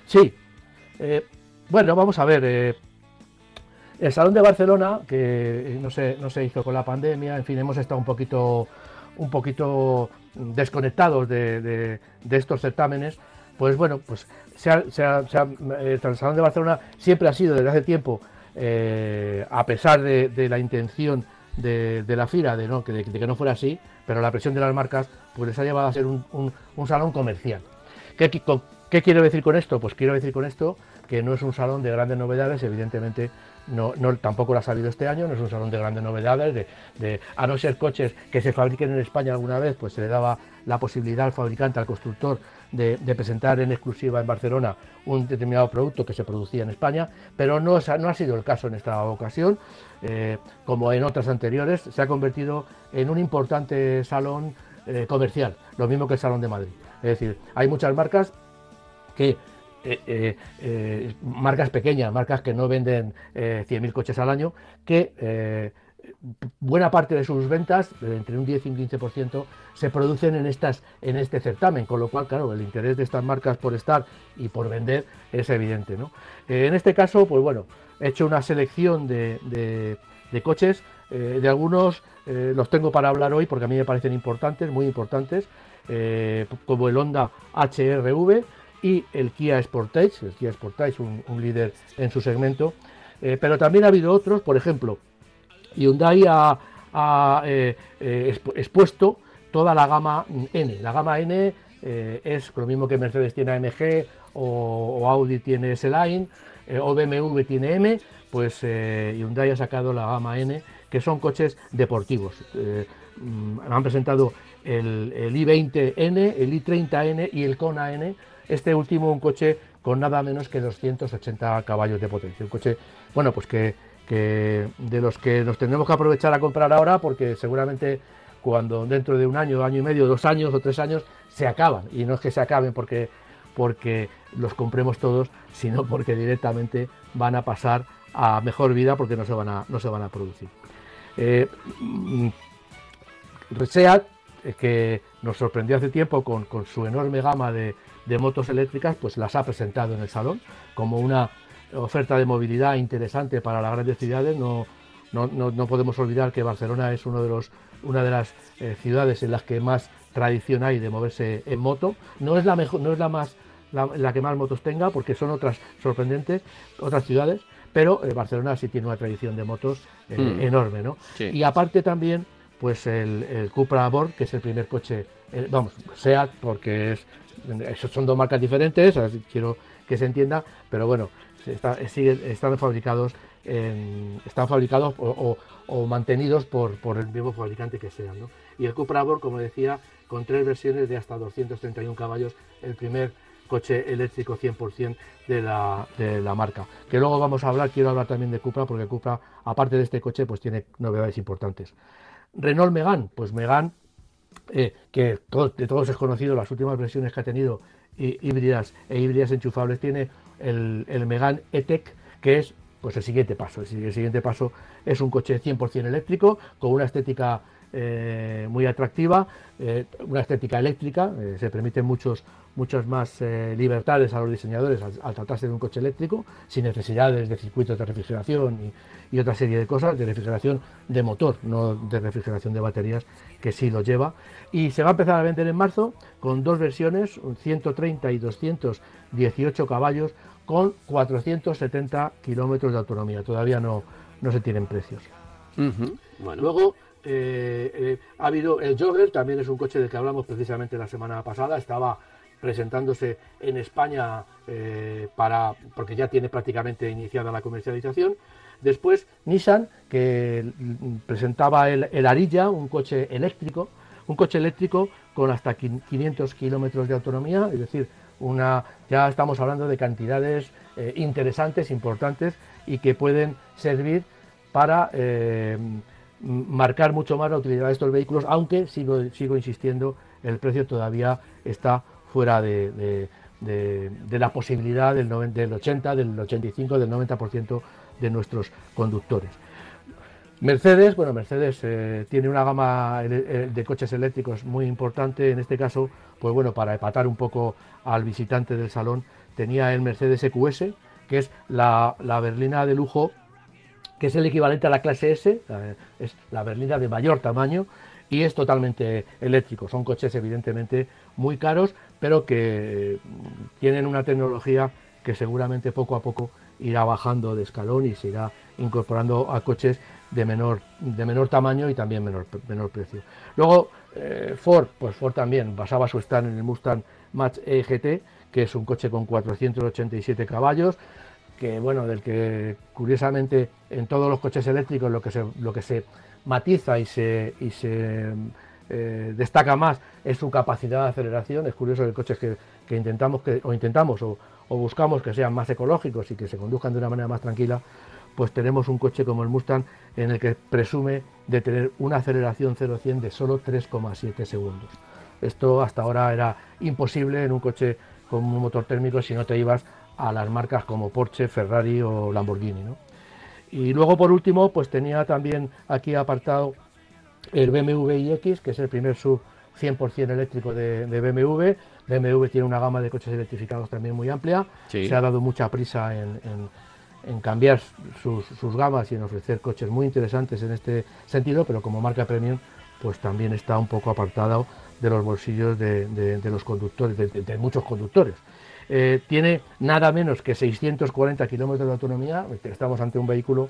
Speaker 3: Sí. Eh, bueno, vamos a ver. Eh, el Salón de Barcelona, que no se, no se hizo con la pandemia, en fin, hemos estado un poquito, un poquito desconectados de, estos certámenes. Pues bueno, pues el Salón de Barcelona siempre ha sido desde hace tiempo eh, a pesar de, la intención de, la FIRA de, que, no fuera así, pero la presión de las marcas pues les ha llevado a ser un, salón comercial. ¿Qué, ¿Qué, quiero decir con esto? Pues quiero decir con esto que no es un salón de grandes novedades, evidentemente no, tampoco lo ha sabido este año, no es un salón de grandes novedades, de, a no ser coches que se fabriquen en España alguna vez, pues se le daba la posibilidad al fabricante, al constructor, de, presentar en exclusiva en Barcelona un determinado producto que se producía en España, pero no, no ha sido el caso en esta ocasión. Eh, como en otras anteriores, se ha convertido en un importante salón eh, comercial, lo mismo que el Salón de Madrid. Es decir, hay muchas marcas que eh, marcas pequeñas, marcas que no venden 100.000 coches al año, que buena parte de sus ventas, entre un 10 y un 15%, se producen en, estas, en este certamen, con lo cual, claro, el interés de estas marcas por estar y por vender es evidente. ¿no? Eh, en este caso, pues bueno, he hecho una selección de, coches, eh, de algunos eh, los tengo para hablar hoy porque a mí me parecen importantes, muy importantes, como el Honda HRV y el Kia Sportage, el Kia Sportage, un líder en su segmento, pero también ha habido otros, por ejemplo, Hyundai ha, ha eh, eh, expuesto toda la gama N. La gama N eh, es lo mismo que Mercedes tiene AMG o, Audi tiene S-Line o BMW tiene M, pues Hyundai ha sacado la gama N, que son coches deportivos. Mm, han presentado el, i20N, el i30N y el Kona N. Este último un coche con nada menos que 280 caballos de potencia. Un coche, bueno, pues que que de los que nos tendremos que aprovechar a comprar ahora porque seguramente cuando dentro de un año, año y medio, dos años o tres años se acaban y no es que se acaben porque porque los compremos todos, sino porque directamente van a pasar a mejor vida porque no se van a, no se van a producir. Eh, mm, SEAT, eh, que nos sorprendió hace tiempo con, su enorme gama de, motos eléctricas, pues las ha presentado en el salón como una oferta de movilidad interesante para las grandes ciudades. No, no, podemos olvidar que Barcelona es uno de los, una de las eh, ciudades en las que más tradición hay de moverse en moto. No es la mejor, no es la más la, que más motos tenga, porque son otras sorprendentes, otras ciudades, pero eh, Barcelona sí tiene una tradición de motos eh, mm. enorme, ¿no? Y aparte también, pues el, el Cupra Borg, que es el primer coche, vamos, SEAT, porque es, son dos marcas diferentes, quiero que se entienda, pero bueno, están fabricados, están fabricados o, mantenidos por, el mismo fabricante que sean. Y el Cupra Borg, como decía, con tres versiones de hasta 231 caballos, el primer coche eléctrico 100% de la, de la marca. Que luego vamos a hablar, quiero hablar también de Cupra, porque Cupra, aparte de este coche, pues tiene novedades importantes. Renault Megane, pues Megane, eh, que de todos es conocido, las últimas versiones que ha tenido híbridas e híbridas enchufables, tiene el, el Megane E-Tech, que es pues el siguiente paso. El, siguiente paso es un coche 100% eléctrico, con una estética eh, muy atractiva, eh, una estética eléctrica, eh, se permiten muchos, muchas más libertades a los diseñadores al, tratarse de un coche eléctrico, sin necesidades de circuitos de refrigeración y, otra serie de cosas, de refrigeración de motor, no de refrigeración de baterías, que sí lo lleva. Y se va a empezar a vender en marzo con dos versiones, 130 y 218 caballos, con 470 kilómetros de autonomía. Todavía no, no se tienen precios. Luego eh, eh, ha habido el Jogger, también es un coche del que hablamos precisamente la semana pasada. Estaba presentándose en España eh, para, porque ya tiene prácticamente iniciada la comercialización. Después Nissan, que presentaba el, el Arilla, un coche eléctrico, un coche eléctrico con hasta 500 kilómetros de autonomía, es decir, una, ya estamos hablando de cantidades interesantes, importantes y que pueden servir para marcar mucho más la utilidad de estos vehículos, aunque sigo, sigo insistiendo, el precio todavía está fuera de, la posibilidad del, del 80, del 85, del 90% de nuestros conductores. Mercedes, bueno, Mercedes eh, tiene una gama de coches eléctricos muy importante, en este caso, pues bueno, para empatar un poco al visitante del salón, tenía el Mercedes EQS, que es la, berlina de lujo, que es el equivalente a la clase S, es la berlina de mayor tamaño y es totalmente eléctrico. Son coches evidentemente muy caros, pero que mm, tienen una tecnología que seguramente poco a poco irá bajando de escalón y se irá incorporando a coches de menor, de menor tamaño y también menor, menor precio. Luego eh, Ford, pues Ford también basaba su stand en el Mustang Mach E GT, que es un coche con 487 caballos, que bueno, del que curiosamente en todos los coches eléctricos lo que se, lo que se matiza y se, y se eh, destaca más es su capacidad de aceleración. Es curioso que coches que, que intentamos que, o intentamos o, o buscamos que sean más ecológicos y que se conduzcan de una manera más tranquila, pues tenemos un coche como el Mustang en el que presume de tener una aceleración 0-100 de solo 3,7 segundos. Esto hasta ahora era imposible en un coche con un motor térmico si no te ibas a las marcas como Porsche, Ferrari o Lamborghini. Y luego por último, pues tenía también aquí apartado el BMW iX, que es el primer sub 100% eléctrico de, BMW. BMW tiene una gama de coches electrificados también muy amplia. Se ha dado mucha prisa en en cambiar sus, gamas y en ofrecer coches muy interesantes en este sentido, pero como marca premium, pues también está un poco apartado de los bolsillos de, los conductores, de, muchos conductores. Eh, tiene nada menos que 640 kilómetros de autonomía, estamos ante un vehículo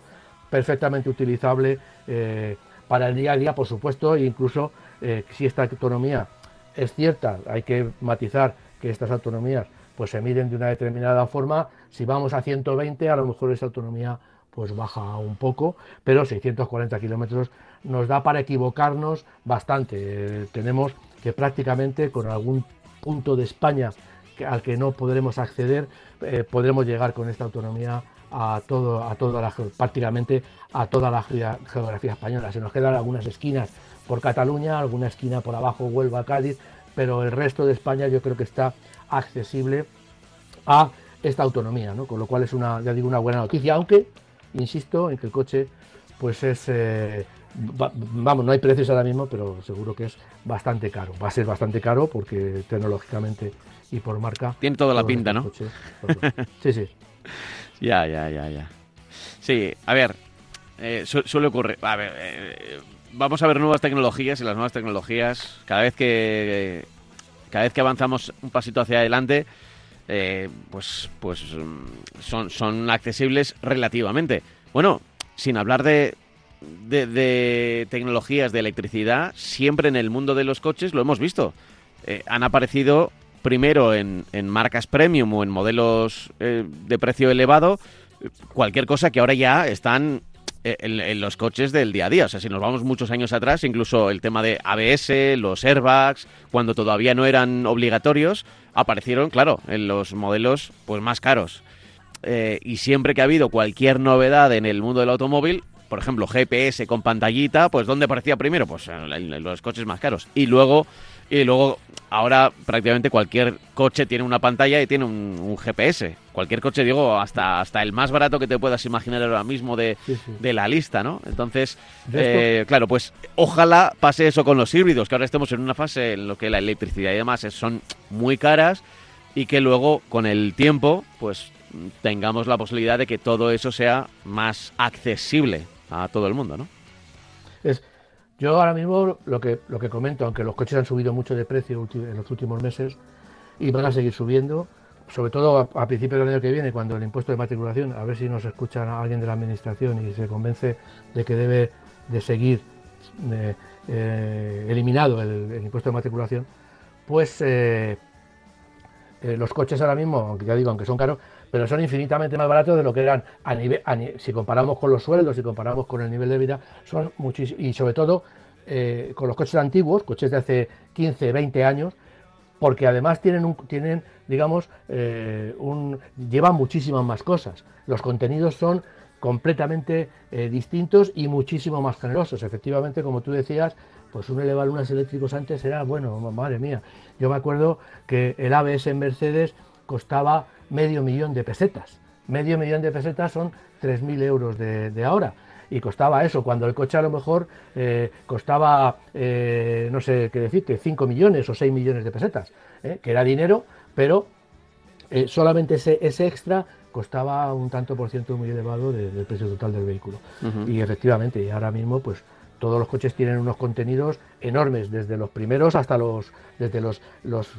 Speaker 3: perfectamente utilizable eh, para el día a día, por supuesto, e incluso eh, si esta autonomía es cierta, hay que matizar que estas autonomías pues se miden de una determinada forma. Si vamos a 120, a lo mejor esa autonomía pues baja un poco, pero 640 kilómetros nos da para equivocarnos bastante. Tenemos que prácticamente con algún punto de España al que no podremos acceder, eh, podremos llegar con esta autonomía a todo, a toda la, prácticamente a toda la geografía española. Se nos quedan algunas esquinas por Cataluña, alguna esquina por abajo, Huelva, Cádiz, pero el resto de España yo creo que está accesible a esta autonomía, ¿no? con lo cual es una, ya digo, una buena noticia, aunque insisto en que el coche pues es eh, vamos, no hay precios ahora mismo, pero seguro que es bastante caro. Va a ser bastante caro porque tecnológicamente y por marca.
Speaker 2: Tiene toda la pinta, ¿no?
Speaker 3: sí, sí.
Speaker 2: ya, ya, ya, ya. Sí, a ver, eh, suele ocurrir. A ver, eh, vamos a ver nuevas tecnologías y las nuevas tecnologías, cada vez que cada vez que avanzamos un pasito hacia adelante, eh, pues, pues mm, son, son accesibles relativamente. Bueno, sin hablar de, de, tecnologías de electricidad, siempre en el mundo de los coches lo hemos visto. Eh, han aparecido primero en, en, marcas premium o en modelos eh, de precio elevado, cualquier cosa que ahora ya están en, los coches del día a día. O sea, si nos vamos muchos años atrás, incluso el tema de ABS, los airbags, cuando todavía no eran obligatorios, aparecieron, claro, en los modelos pues más caros. Eh, y siempre que ha habido cualquier novedad en el mundo del automóvil, por ejemplo, GPS con pantallita, pues ¿dónde aparecía primero? Pues en los coches más caros. Y luego y luego, ahora prácticamente cualquier coche tiene una pantalla y tiene un, GPS. Cualquier coche, digo, hasta, hasta el más barato que te puedas imaginar ahora mismo de, la lista, ¿no? Entonces, eh, claro, pues ojalá pase eso con los híbridos, que ahora estemos en una fase en lo que la electricidad y demás son muy caras y que luego, con el tiempo, pues tengamos la posibilidad de que todo eso sea más accesible a todo el mundo, ¿no?
Speaker 3: Es, yo ahora mismo lo que, lo que comento, aunque los coches han subido mucho de precio en los últimos meses y van a seguir subiendo, sobre todo a, principios del año que viene, cuando el impuesto de matriculación, a ver si nos escucha alguien de la administración y se convence de que debe de seguir eh, eliminado el, impuesto de matriculación, pues eh, eh, los coches ahora mismo, aunque ya digo, aunque son caros, pero son infinitamente más baratos de lo que eran a nivel, si comparamos con los sueldos, si comparamos con el nivel de vida, son muchísimos, y sobre todo eh, con los coches antiguos, coches de hace 15, 20 años, porque además tienen, un, tienen digamos, eh, un, llevan muchísimas más cosas. Los contenidos son completamente eh, distintos y muchísimo más generosos. Efectivamente, como tú decías, pues un elevalunas eléctricos antes era, bueno, madre mía, yo me acuerdo que el ABS en Mercedes costaba medio millón de pesetas. Medio millón de pesetas son 3.000 euros de, ahora y costaba eso, cuando el coche a lo mejor eh, costaba, no sé qué decirte, 5 millones o 6 millones de pesetas, que era dinero pero eh, solamente ese, extra costaba un tanto por ciento muy elevado del precio total del vehículo. Y efectivamente, y ahora mismo, pues todos los coches tienen unos contenidos enormes, desde los primeros hasta los, desde los, los,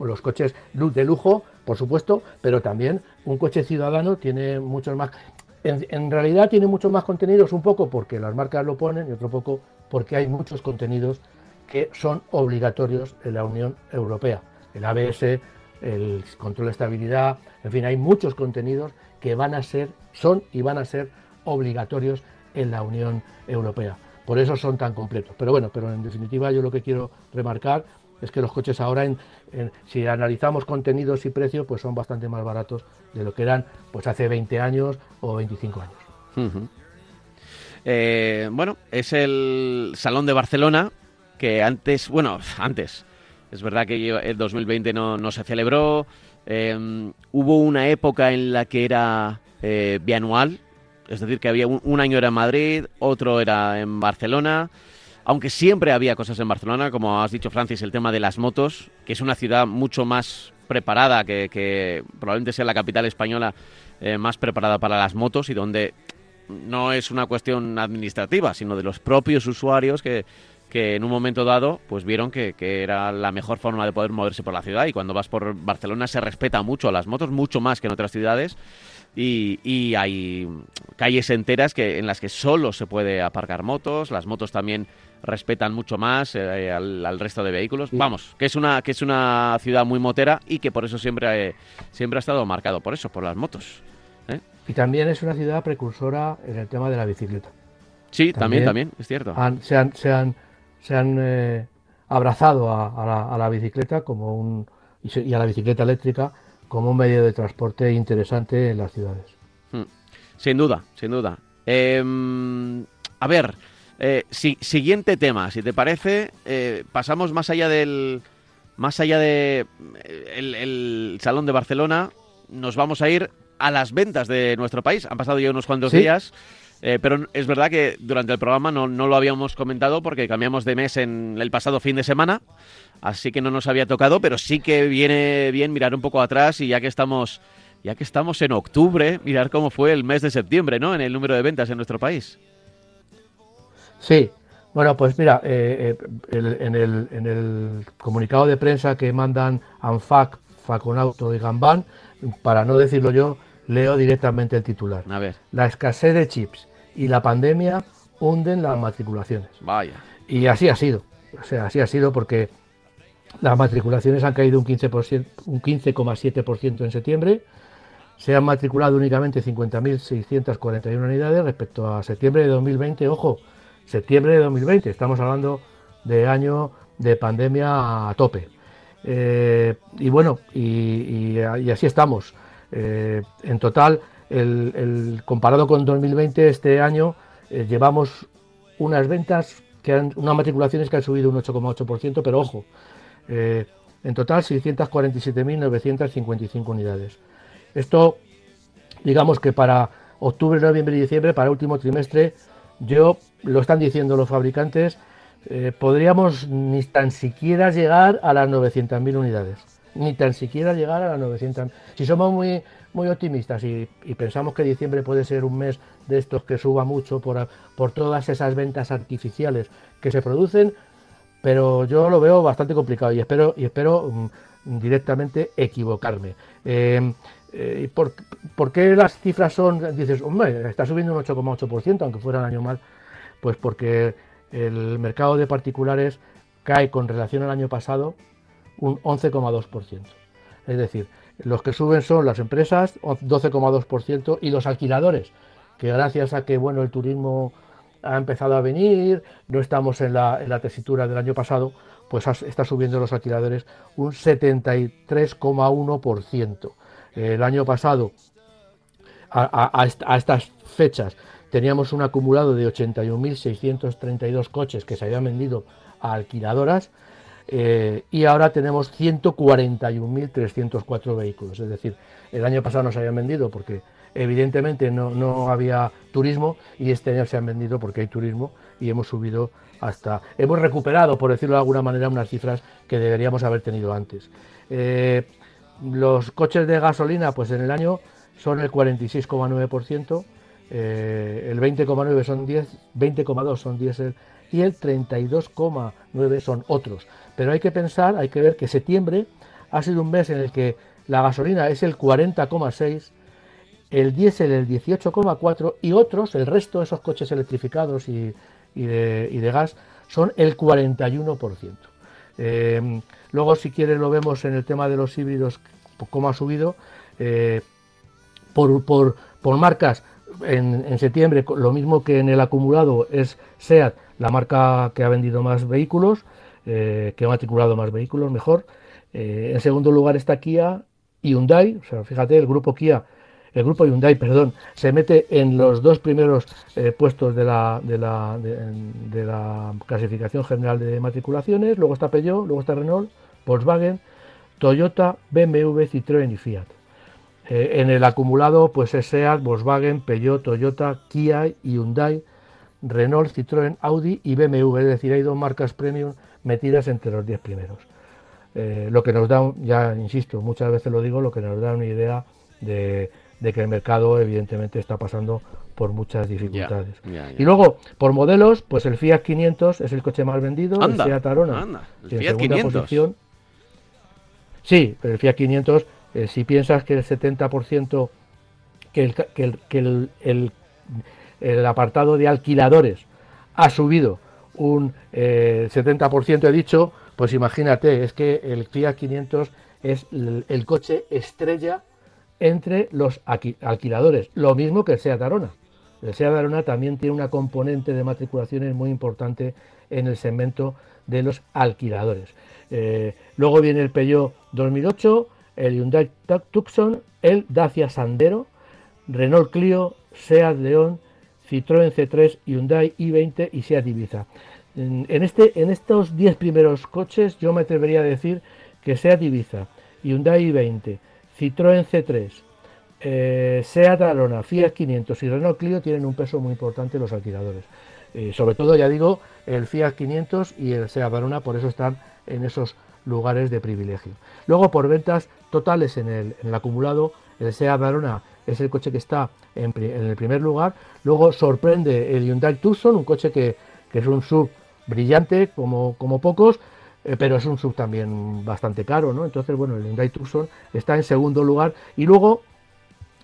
Speaker 3: los coches de lujo, por supuesto, pero también un coche ciudadano tiene muchos más. En, en, realidad tiene muchos más contenidos, un poco porque las marcas lo ponen y otro poco porque hay muchos contenidos que son obligatorios en la Unión Europea el ABS, el control de estabilidad, en fin, hay muchos contenidos que van a ser, son y van a ser obligatorios en la Unión Europea. Por eso son tan completos. Pero bueno, pero en definitiva yo lo que quiero remarcar es que los coches ahora, en, si analizamos contenidos y precios, pues son bastante más baratos de lo que eran pues hace 20 años o 25 años.
Speaker 2: Eh, bueno, es el Salón de Barcelona que antes, bueno, antes, es verdad que el 2020 no, se celebró. Em, hubo una época en la que era eh, bianual, es decir, que había un, año era en Madrid, otro era en Barcelona. Aunque siempre había cosas en Barcelona, como has dicho Francis, el tema de las motos, que es una ciudad mucho más preparada, que, probablemente sea la capital española eh, más preparada para las motos y donde no es una cuestión administrativa, sino de los propios usuarios que, que en un momento dado pues vieron que, era la mejor forma de poder moverse por la ciudad y cuando vas por Barcelona se respeta mucho a las motos, mucho más que en otras ciudades y, hay calles enteras que en las que solo se puede aparcar motos, las motos también respetan mucho más eh, al, resto de vehículos. Vamos, que es una que es una ciudad muy motera y que por eso siempre, siempre ha estado marcado por eso, por las motos. ¿eh?
Speaker 3: Y también es una ciudad precursora en el tema de la bicicleta.
Speaker 2: Sí, también, también, es cierto.
Speaker 3: se han, se han se han eh, abrazado a, la, bicicleta como un, y, a la bicicleta eléctrica como un medio de transporte interesante en las ciudades. Hmm.
Speaker 2: Sin duda, sin duda. Em, a ver, eh, siguiente tema, si te parece, eh, pasamos más allá del, más allá de el, salón de Barcelona, nos vamos a ir a las ventas de nuestro país. Han pasado ya unos cuantos días. Eh, pero es verdad que durante el programa no, lo habíamos comentado porque cambiamos de mes en el pasado fin de semana, así que no nos había tocado, pero sí que viene bien mirar un poco atrás y ya que estamos, ya que estamos en octubre, mirar cómo fue el mes de septiembre, ¿no? En el número de ventas en nuestro país.
Speaker 3: Sí, bueno, pues mira, eh, eh, en, el, comunicado de prensa que mandan ANFAC, Faconauto y Gambán, para no decirlo yo, leo directamente el titular.
Speaker 2: A ver.
Speaker 3: La escasez de chips y la pandemia hunden las matriculaciones.
Speaker 2: Vaya.
Speaker 3: Y así ha sido. O sea, así ha sido porque las matriculaciones han caído un 15%, un 15,7% en septiembre. Se han matriculado únicamente 50.641 unidades respecto a septiembre de 2020. Ojo, septiembre de 2020. Estamos hablando de año de pandemia a tope. Eh, y bueno, y así estamos. Eh, en total, comparado con 2020, este año eh, llevamos unas ventas, que han, unas matriculaciones que han subido un 8,8%, pero ojo, eh, en total 647.955 unidades. Esto, digamos que para octubre, noviembre y diciembre, para último trimestre, yo, lo están diciendo los fabricantes, podríamos ni tan siquiera llegar a las 900.000 unidades ni tan siquiera llegar a las 900. Si somos muy, muy optimistas y, pensamos que diciembre puede ser un mes de estos que suba mucho por, por todas esas ventas artificiales que se producen, pero yo lo veo bastante complicado y espero, y espero mm, directamente equivocarme. Em, eh, ¿por, ¿por, qué las cifras son, dices, hombre, está subiendo un 8,8%, aunque fuera el año mal? Pues porque el mercado de particulares cae con relación al año pasado un 11,2%. Es decir, los que suben son las empresas, 12,2%, y los alquiladores, que gracias a que bueno el turismo ha empezado a venir, no estamos en la, en la tesitura del año pasado, pues está subiendo los alquiladores un 73,1%. El año pasado, a, estas fechas, teníamos un acumulado de 81.632 coches que se habían vendido a alquiladoras eh, y ahora tenemos 141.304 vehículos. Es decir, el año pasado no se habían vendido porque evidentemente no, no había turismo y este año se han vendido porque hay turismo y hemos subido hasta, hemos recuperado, por decirlo de alguna manera, unas cifras que deberíamos haber tenido antes. Eh, los coches de gasolina, pues en el año son el 46,9%, eh, el 20,9 son 10, 20,2 son diésel y el 32,9 son otros. Pero hay que pensar, hay que ver que septiembre ha sido un mes en el que la gasolina es el 40,6, el diésel el 18,4 y otros, el resto de esos coches electrificados y, de, gas, son el 41%. Eh, luego, si quieres, lo vemos en el tema de los híbridos, cómo ha subido. Eh, por, por, marcas, en, septiembre, lo mismo que en el acumulado, es SEAT, la marca que ha vendido más vehículos, eh, que ha matriculado más vehículos, mejor. en segundo lugar está Kia y Hyundai. O sea, fíjate, el grupo Kia el grupo Hyundai, perdón, se mete en los dos primeros eh, puestos de la, de, la, de, la, clasificación general de matriculaciones, luego está Peugeot, luego está Renault, Volkswagen, Toyota, BMW, Citroën y Fiat. Eh, en el acumulado, pues es SEAT, Volkswagen, Peugeot, Toyota, Kia, Hyundai, Renault, Citroën, Audi y BMW, es decir, hay dos marcas premium metidas entre los 10 primeros. Eh, lo que nos da, ya insisto, muchas veces lo digo, lo que nos da una idea de, de que el mercado evidentemente está pasando por muchas dificultades. Y luego, por modelos, pues el Fiat 500 es el coche más vendido, el Fiat Arona
Speaker 2: el Fiat 500. posición.
Speaker 3: Sí, pero el Fiat 500, eh, si piensas que el 70%, que el, que el, el, el, apartado de alquiladores ha subido un 70%, eh, he dicho, pues imagínate, es que el Fiat 500 es el coche estrella entre los alquiladores, lo mismo que el SEAT Arona. El SEAT Arona también tiene una componente de matriculaciones muy importante en el segmento de los alquiladores. Eh, luego viene el Peugeot 2008, el Hyundai Tucson, el Dacia Sandero, Renault Clio, Seat León, Citroën C3, Hyundai i20 y Seat Ibiza. En, este, en estos 10 primeros coches yo me atrevería a decir que Seat Ibiza, Hyundai i20, Citroën C3, eh, Seat Arona, Fiat 500 y Renault Clio tienen un peso muy importante en los alquiladores. Eh, sobre todo, ya digo, el Fiat 500 y el Seat Arona, por eso están en esos lugares de privilegio. Luego, por ventas totales en el, acumulado, el Seat Arona es el coche que está en, el primer lugar. Luego sorprende el Hyundai Tucson, un coche que, es un sub brillante como, como pocos, eh, pero es un sub también bastante caro, ¿no? Entonces, bueno, el Hyundai Tucson está en segundo lugar y luego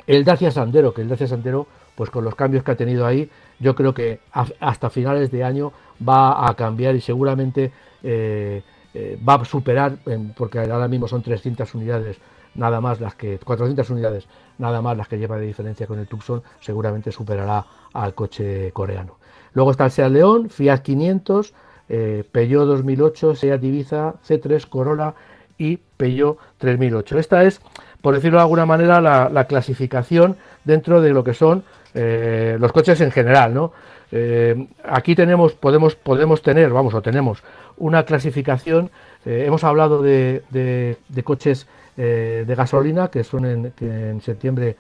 Speaker 3: el Dacia Sandero, que el Dacia Sandero, pues con los cambios que ha tenido ahí, yo creo que hasta finales de año va a cambiar y seguramente eh, eh, va a superar, porque ahora mismo son 300 unidades nada más las que 400 unidades nada más las que lleva de diferencia con el Tucson seguramente superará al coche coreano luego está el Seat León Fiat 500 eh, Peugeot 2008, Seat Ibiza, C3, Corolla y Peugeot 3008. Esta es, por decirlo de alguna manera, la, clasificación dentro de lo que son eh, los coches en general. ¿no? Eh, aquí tenemos, podemos, podemos tener, vamos, o tenemos una clasificación. hemos hablado de, coches de gasolina que son en, en septiembre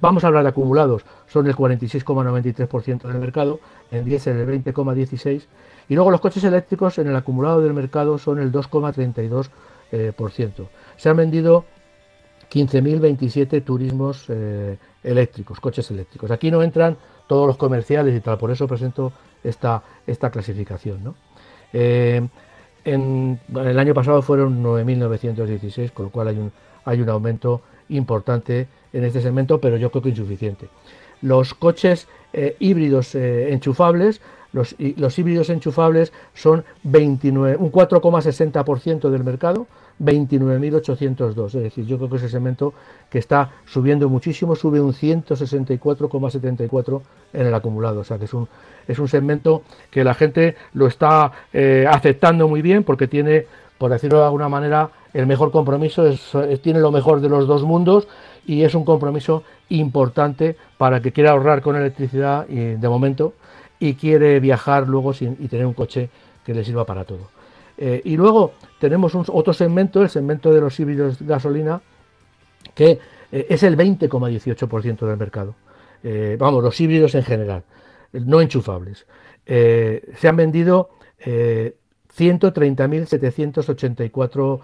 Speaker 3: vamos a hablar de acumulados, son el 46,93% del mercado, en diésel el 20,16% y luego los coches eléctricos en el acumulado del mercado son el 2,32%. Eh, Se han vendido 15.027 turismos eh, eléctricos, coches eléctricos. Aquí no entran todos los comerciales y tal, por eso presento esta, esta clasificación. Eh, en, el año pasado fueron 9.916, con lo cual hay un, hay un aumento importante en este segmento, pero yo creo que insuficiente. Los coches híbridos enchufables Los, los híbridos enchufables son 29, un 4,60% del mercado, 29.802. Es decir, yo creo que es el segmento que está subiendo muchísimo, sube un 164,74 en el acumulado. O sea que es un, es un segmento que la gente lo está eh, aceptando muy bien porque tiene, por decirlo de alguna manera, el mejor compromiso, tiene lo mejor de los dos mundos y es un compromiso importante para que quiera ahorrar con electricidad de momento y quiere viajar luego sin, y tener un coche que le sirva para todo. Eh, y luego tenemos un, otro segmento, el segmento de los híbridos de gasolina, que eh, es el 20,18% del mercado. Eh, vamos, los híbridos en general, no enchufables. se han vendido 130.784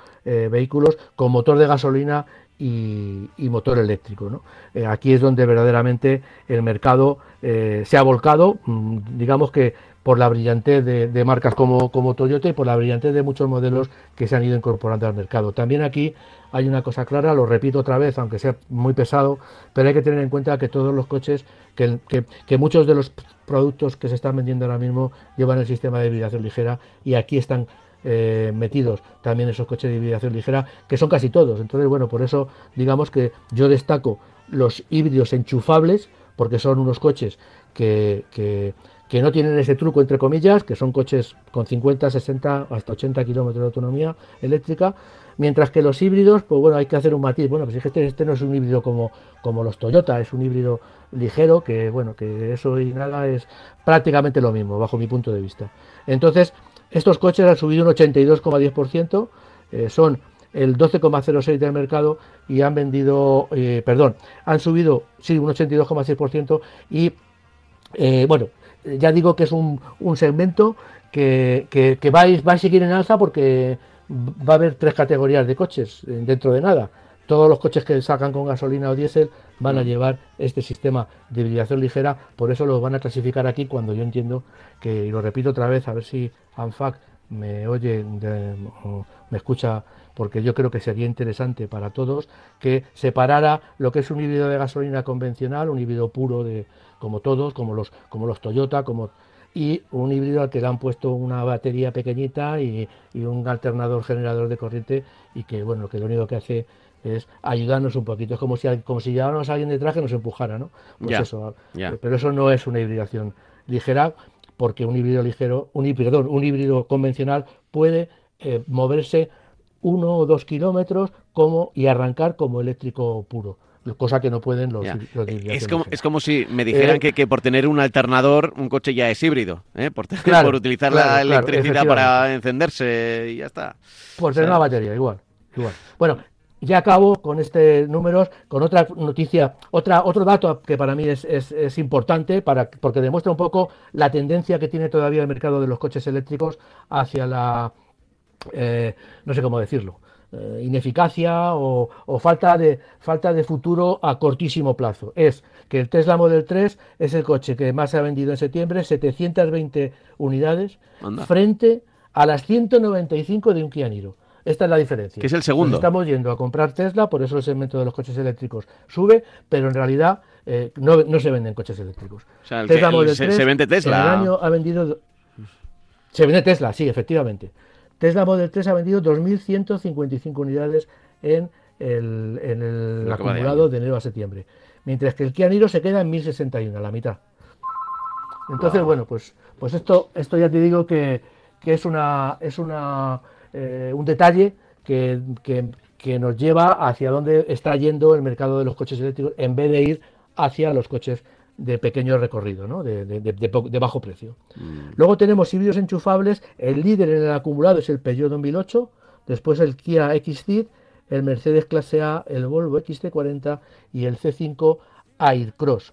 Speaker 3: vehículos con motor de gasolina y, motor eléctrico. aquí es donde verdaderamente el mercado se ha volcado, mm, digamos que por la brillantez de, marcas como, Toyota y por la brillantez de muchos modelos que se han ido incorporando al mercado. También aquí hay una cosa clara, lo repito otra vez, aunque sea muy pesado, pero hay que tener en cuenta que todos los coches, que, muchos de los productos que se están vendiendo ahora mismo llevan el sistema de hibridación ligera y aquí están eh, metidos también esos coches de hibridación ligera, que son casi todos. Entonces, bueno, por eso digamos que yo destaco los híbridos enchufables, porque son unos coches que, que que no tienen ese truco, entre comillas, que son coches con 50, 60, hasta 80 kilómetros de autonomía eléctrica, mientras que los híbridos, pues bueno, hay que hacer un matiz. Bueno, pues este, este no es un híbrido como, como los Toyota, es un híbrido ligero, que bueno, que eso y nada es prácticamente lo mismo, bajo mi punto de vista. Entonces, estos coches han subido un 82,10%, eh, son el 12,06 del mercado y han vendido, eh, perdón, han subido, sí, un 82,6% y, eh, bueno, ya digo que es un, segmento que, va, a, seguir en alza porque va a haber tres categorías de coches dentro de nada. Todos los coches que sacan con gasolina o diésel van a mm. llevar este sistema de hibridación ligera, por eso lo van a clasificar aquí cuando yo entiendo que, y lo repito otra vez, a ver si ANFAC me oye, o me escucha, porque yo creo que sería interesante para todos que separara lo que es un híbrido de gasolina convencional, un híbrido puro de, como todos, como los, como los Toyota, como y un híbrido al que le han puesto una batería pequeñita y, un alternador generador de corriente y que bueno que lo único que hace es ayudarnos un poquito es como si como si lleváramos a alguien detrás que nos empujara no pues eso pero eso no es una hibridación ligera porque un híbrido ligero un perdón un híbrido convencional puede eh, moverse uno o dos kilómetros como y arrancar como eléctrico puro cosa que no pueden los,
Speaker 2: es como Es como si me dijeran eh, que, por tener un alternador un coche ya es híbrido, ¿eh? por, por utilizar la electricidad para encenderse y ya está.
Speaker 3: Por tener una batería, igual, igual. Bueno, ya acabo con este números, con otra noticia, otra, otro dato que para mí es, es, importante para, porque demuestra un poco la tendencia que tiene todavía el mercado de los coches eléctricos hacia la, eh, no sé cómo decirlo, eh, ineficacia o, falta, de, falta de futuro a cortísimo plazo. Es que el Tesla Model 3 es el coche que más se ha vendido en septiembre, 720 unidades, frente a las 195 de un Kia Niro. Esta es la diferencia.
Speaker 2: Que es el segundo.
Speaker 3: estamos yendo a comprar Tesla, por eso el segmento de los coches eléctricos sube, pero en realidad eh, no, se venden coches eléctricos.
Speaker 2: Tesla Model 3, se, vende Tesla.
Speaker 3: En el año ha vendido. Se vende Tesla, sí, efectivamente. Tesla Model 3 ha vendido 2.155 unidades en el, acumulado de, enero a septiembre, mientras que el Kia Niro se queda en 1.061, a la mitad. Entonces, bueno, pues, pues esto, esto ya te digo que, es, una, es una, eh, un detalle que, que nos lleva hacia dónde está yendo el mercado de los coches eléctricos en vez de ir hacia los coches de pequeño recorrido, ¿no? de, bajo precio. Mm. Luego tenemos híbridos enchufables, el líder en el acumulado es el Peugeot 2008, después el Kia XCeed, el Mercedes Clase A, el Volvo XT40 y el C5 Aircross.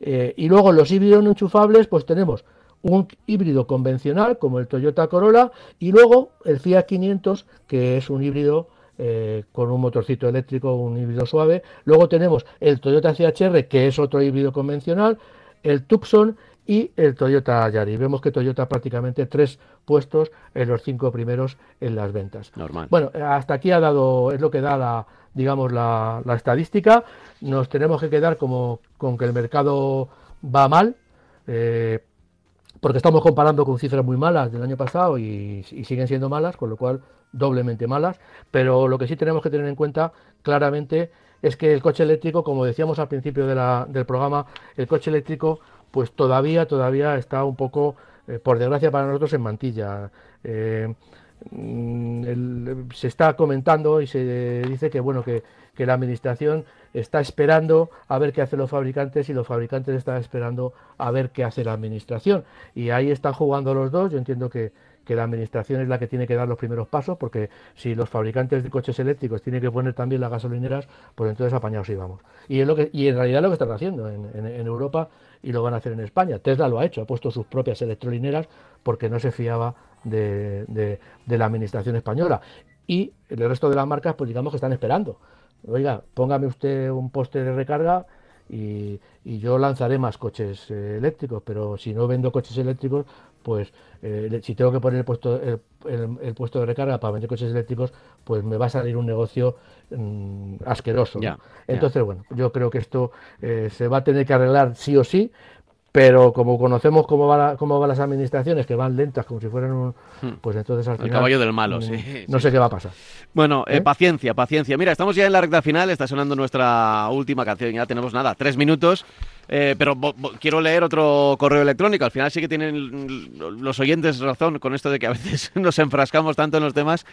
Speaker 3: Eh, y luego los híbridos no enchufables, pues tenemos un híbrido convencional como el Toyota Corolla y luego el Fiat 500 que es un híbrido eh, con un motorcito eléctrico, un híbrido suave. Luego tenemos el Toyota CHR, que es otro híbrido convencional, el Tucson y el Toyota Yaris. Vemos que Toyota prácticamente tres puestos en los cinco primeros en las ventas.
Speaker 2: Normal.
Speaker 3: Bueno, hasta aquí ha dado, es lo que da la, digamos, la, estadística. Nos tenemos que quedar como con que el mercado va mal. Eh, porque estamos comparando con cifras muy malas del año pasado y, siguen siendo malas, con lo cual doblemente malas, pero lo que sí tenemos que tener en cuenta claramente es que el coche eléctrico, como decíamos al principio del programa, el coche eléctrico pues todavía, todavía está un poco, eh, por desgracia para nosotros, en mantilla. Eh, mm, se está comentando y se dice que bueno que, que la administración está esperando a ver qué hacen los fabricantes y los fabricantes están esperando a ver qué hace la administración. Y ahí están jugando los dos. Yo entiendo que, la administración es la que tiene que dar los primeros pasos, porque si los fabricantes de coches eléctricos tienen que poner también las gasolineras, pues entonces apañados íbamos. Y, es lo que, y en realidad lo que están haciendo en, Europa y lo van a hacer en España. Tesla lo ha hecho, ha puesto sus propias electrolineras porque no se fiaba de, de la administración española. Y el resto de las marcas, pues digamos que están esperando oiga, póngame usted un poste de recarga y, yo lanzaré más coches eh, eléctricos, pero si no vendo coches eléctricos, pues eh, si tengo que poner el puesto, el, puesto de recarga para vender coches eléctricos, pues me va a salir un negocio mm, asqueroso. Entonces, bueno, yo creo que esto eh, se va a tener que arreglar sí o sí, pero como conocemos cómo, va cómo van las administraciones, que van lentas como si fueran un... Hmm. Pues entonces al final...
Speaker 2: El caballo del malo, mm, sí.
Speaker 3: No sé qué va a pasar.
Speaker 2: Bueno, eh, ¿Eh? paciencia, paciencia. Mira, estamos ya en la recta final, está sonando nuestra última canción, ya tenemos nada, tres minutos. Eh, pero quiero leer otro correo electrónico. Al final sí que tienen los oyentes razón con esto de que a veces nos enfrascamos tanto en los temas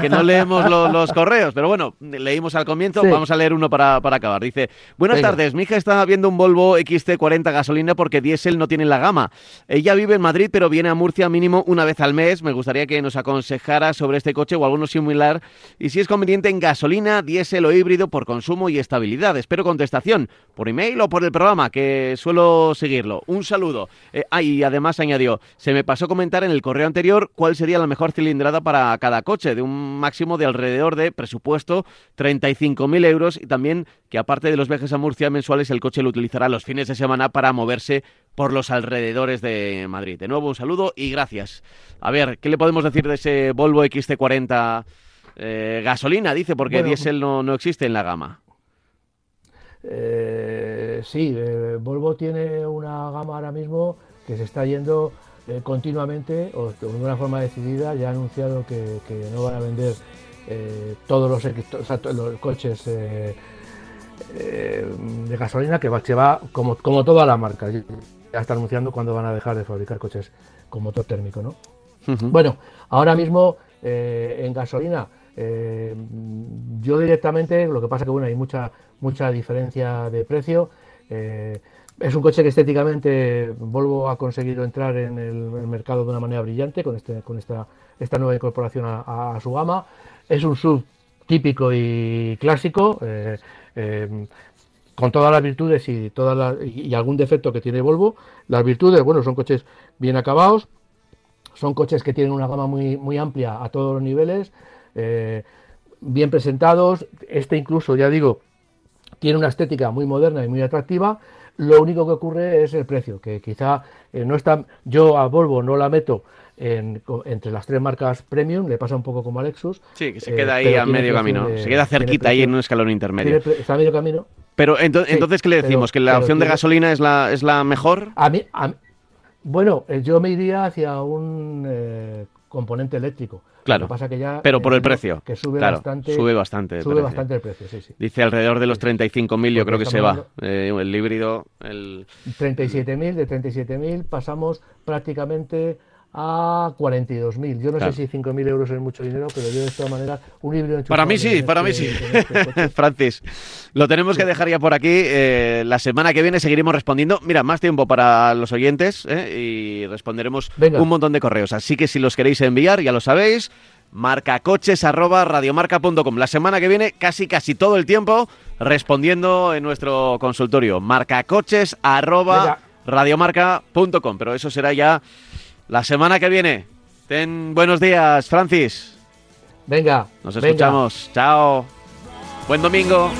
Speaker 2: que, no leemos los correos. Pero bueno, leímos al comienzo, vamos a leer uno para, acabar. Dice, buenas tardes, mi hija está viendo un Volvo XT40 gasolina porque diésel no tiene la gama. Ella vive en Madrid pero viene a Murcia mínimo una vez al mes. Me gustaría que nos aconsejara sobre este coche o alguno similar y si es conveniente en gasolina, diésel o híbrido por consumo y estabilidad. Espero contestación por email o por el programa que suelo seguirlo. Un saludo. Eh, ah, y además añadió, se me pasó comentar en el correo anterior cuál sería la mejor cilindrada para cada coche, de un máximo de alrededor de presupuesto 35.000 euros y también que aparte de los viajes a Murcia mensuales, el coche lo utilizará los fines de semana para moverse por los alrededores de Madrid. De nuevo, un saludo y gracias. A ver, ¿qué le podemos decir de ese Volvo XT40 eh, gasolina? Dice, porque diésel no, no existe en la gama.
Speaker 3: Eh, sí, eh, Volvo tiene una gama ahora mismo que se está yendo eh, continuamente o de una forma decidida. Ya ha anunciado que, no van a vender todos los, coches de gasolina, que va, se va como, como toda la marca. Ya está anunciando cuándo van a dejar de fabricar coches con motor térmico. ¿no? Bueno, ahora mismo en gasolina eh, yo directamente, lo que pasa que bueno, hay mucha, mucha diferencia de precio. Eh, es un coche que estéticamente Volvo ha conseguido entrar en el, mercado de una manera brillante con, este, con esta, esta nueva incorporación a, su gama. Es un sub típico y clásico, eh, con todas las virtudes y, y algún defecto que tiene Volvo. Las virtudes, bueno, son coches bien acabados, son coches que tienen una gama muy, muy amplia a todos los niveles. Eh, bien presentados. Este incluso, ya digo, tiene una estética muy moderna y muy atractiva. Lo único que ocurre es el precio, que quizá eh, no está. Yo a Volvo no la meto entre las tres marcas premium, le pasa un poco como a Lexus.
Speaker 2: Sí, que se queda eh, ahí a medio camino, se queda cerquita ahí en un escalón intermedio.
Speaker 3: está a medio camino.
Speaker 2: Pero entonces, ¿qué le decimos? ¿Que la opción de gasolina es la, es la mejor?
Speaker 3: A mí, bueno, yo me iría hacia un componente eléctrico.
Speaker 2: Claro.
Speaker 3: pasa que ya,
Speaker 2: pero por el precio.
Speaker 3: Que sube bastante.
Speaker 2: Sube bastante.
Speaker 3: Sube bastante el precio, sí, sí.
Speaker 2: Dice alrededor de los 35.000, yo creo que se va. Eh, el híbrido. El...
Speaker 3: 37.000, de 37.000 pasamos prácticamente a 42.000. Yo no sé si 5.000 euros es mucho dinero, pero yo de todas maneras, un híbrido
Speaker 2: Para mí sí, para mí sí. Francis, lo tenemos que dejar ya por aquí. Eh, la semana que viene seguiremos respondiendo. Mira, más tiempo para los oyentes eh, y responderemos un montón de correos. Así que si los queréis enviar, ya lo sabéis marcacoches@radiomarca.com. La semana que viene, casi casi todo el tiempo respondiendo en nuestro consultorio. marcacoches@radiomarca.com. Pero eso será ya la semana que viene. Ten buenos días, Francis.
Speaker 3: Venga.
Speaker 2: Nos escuchamos. Chao. Buen domingo.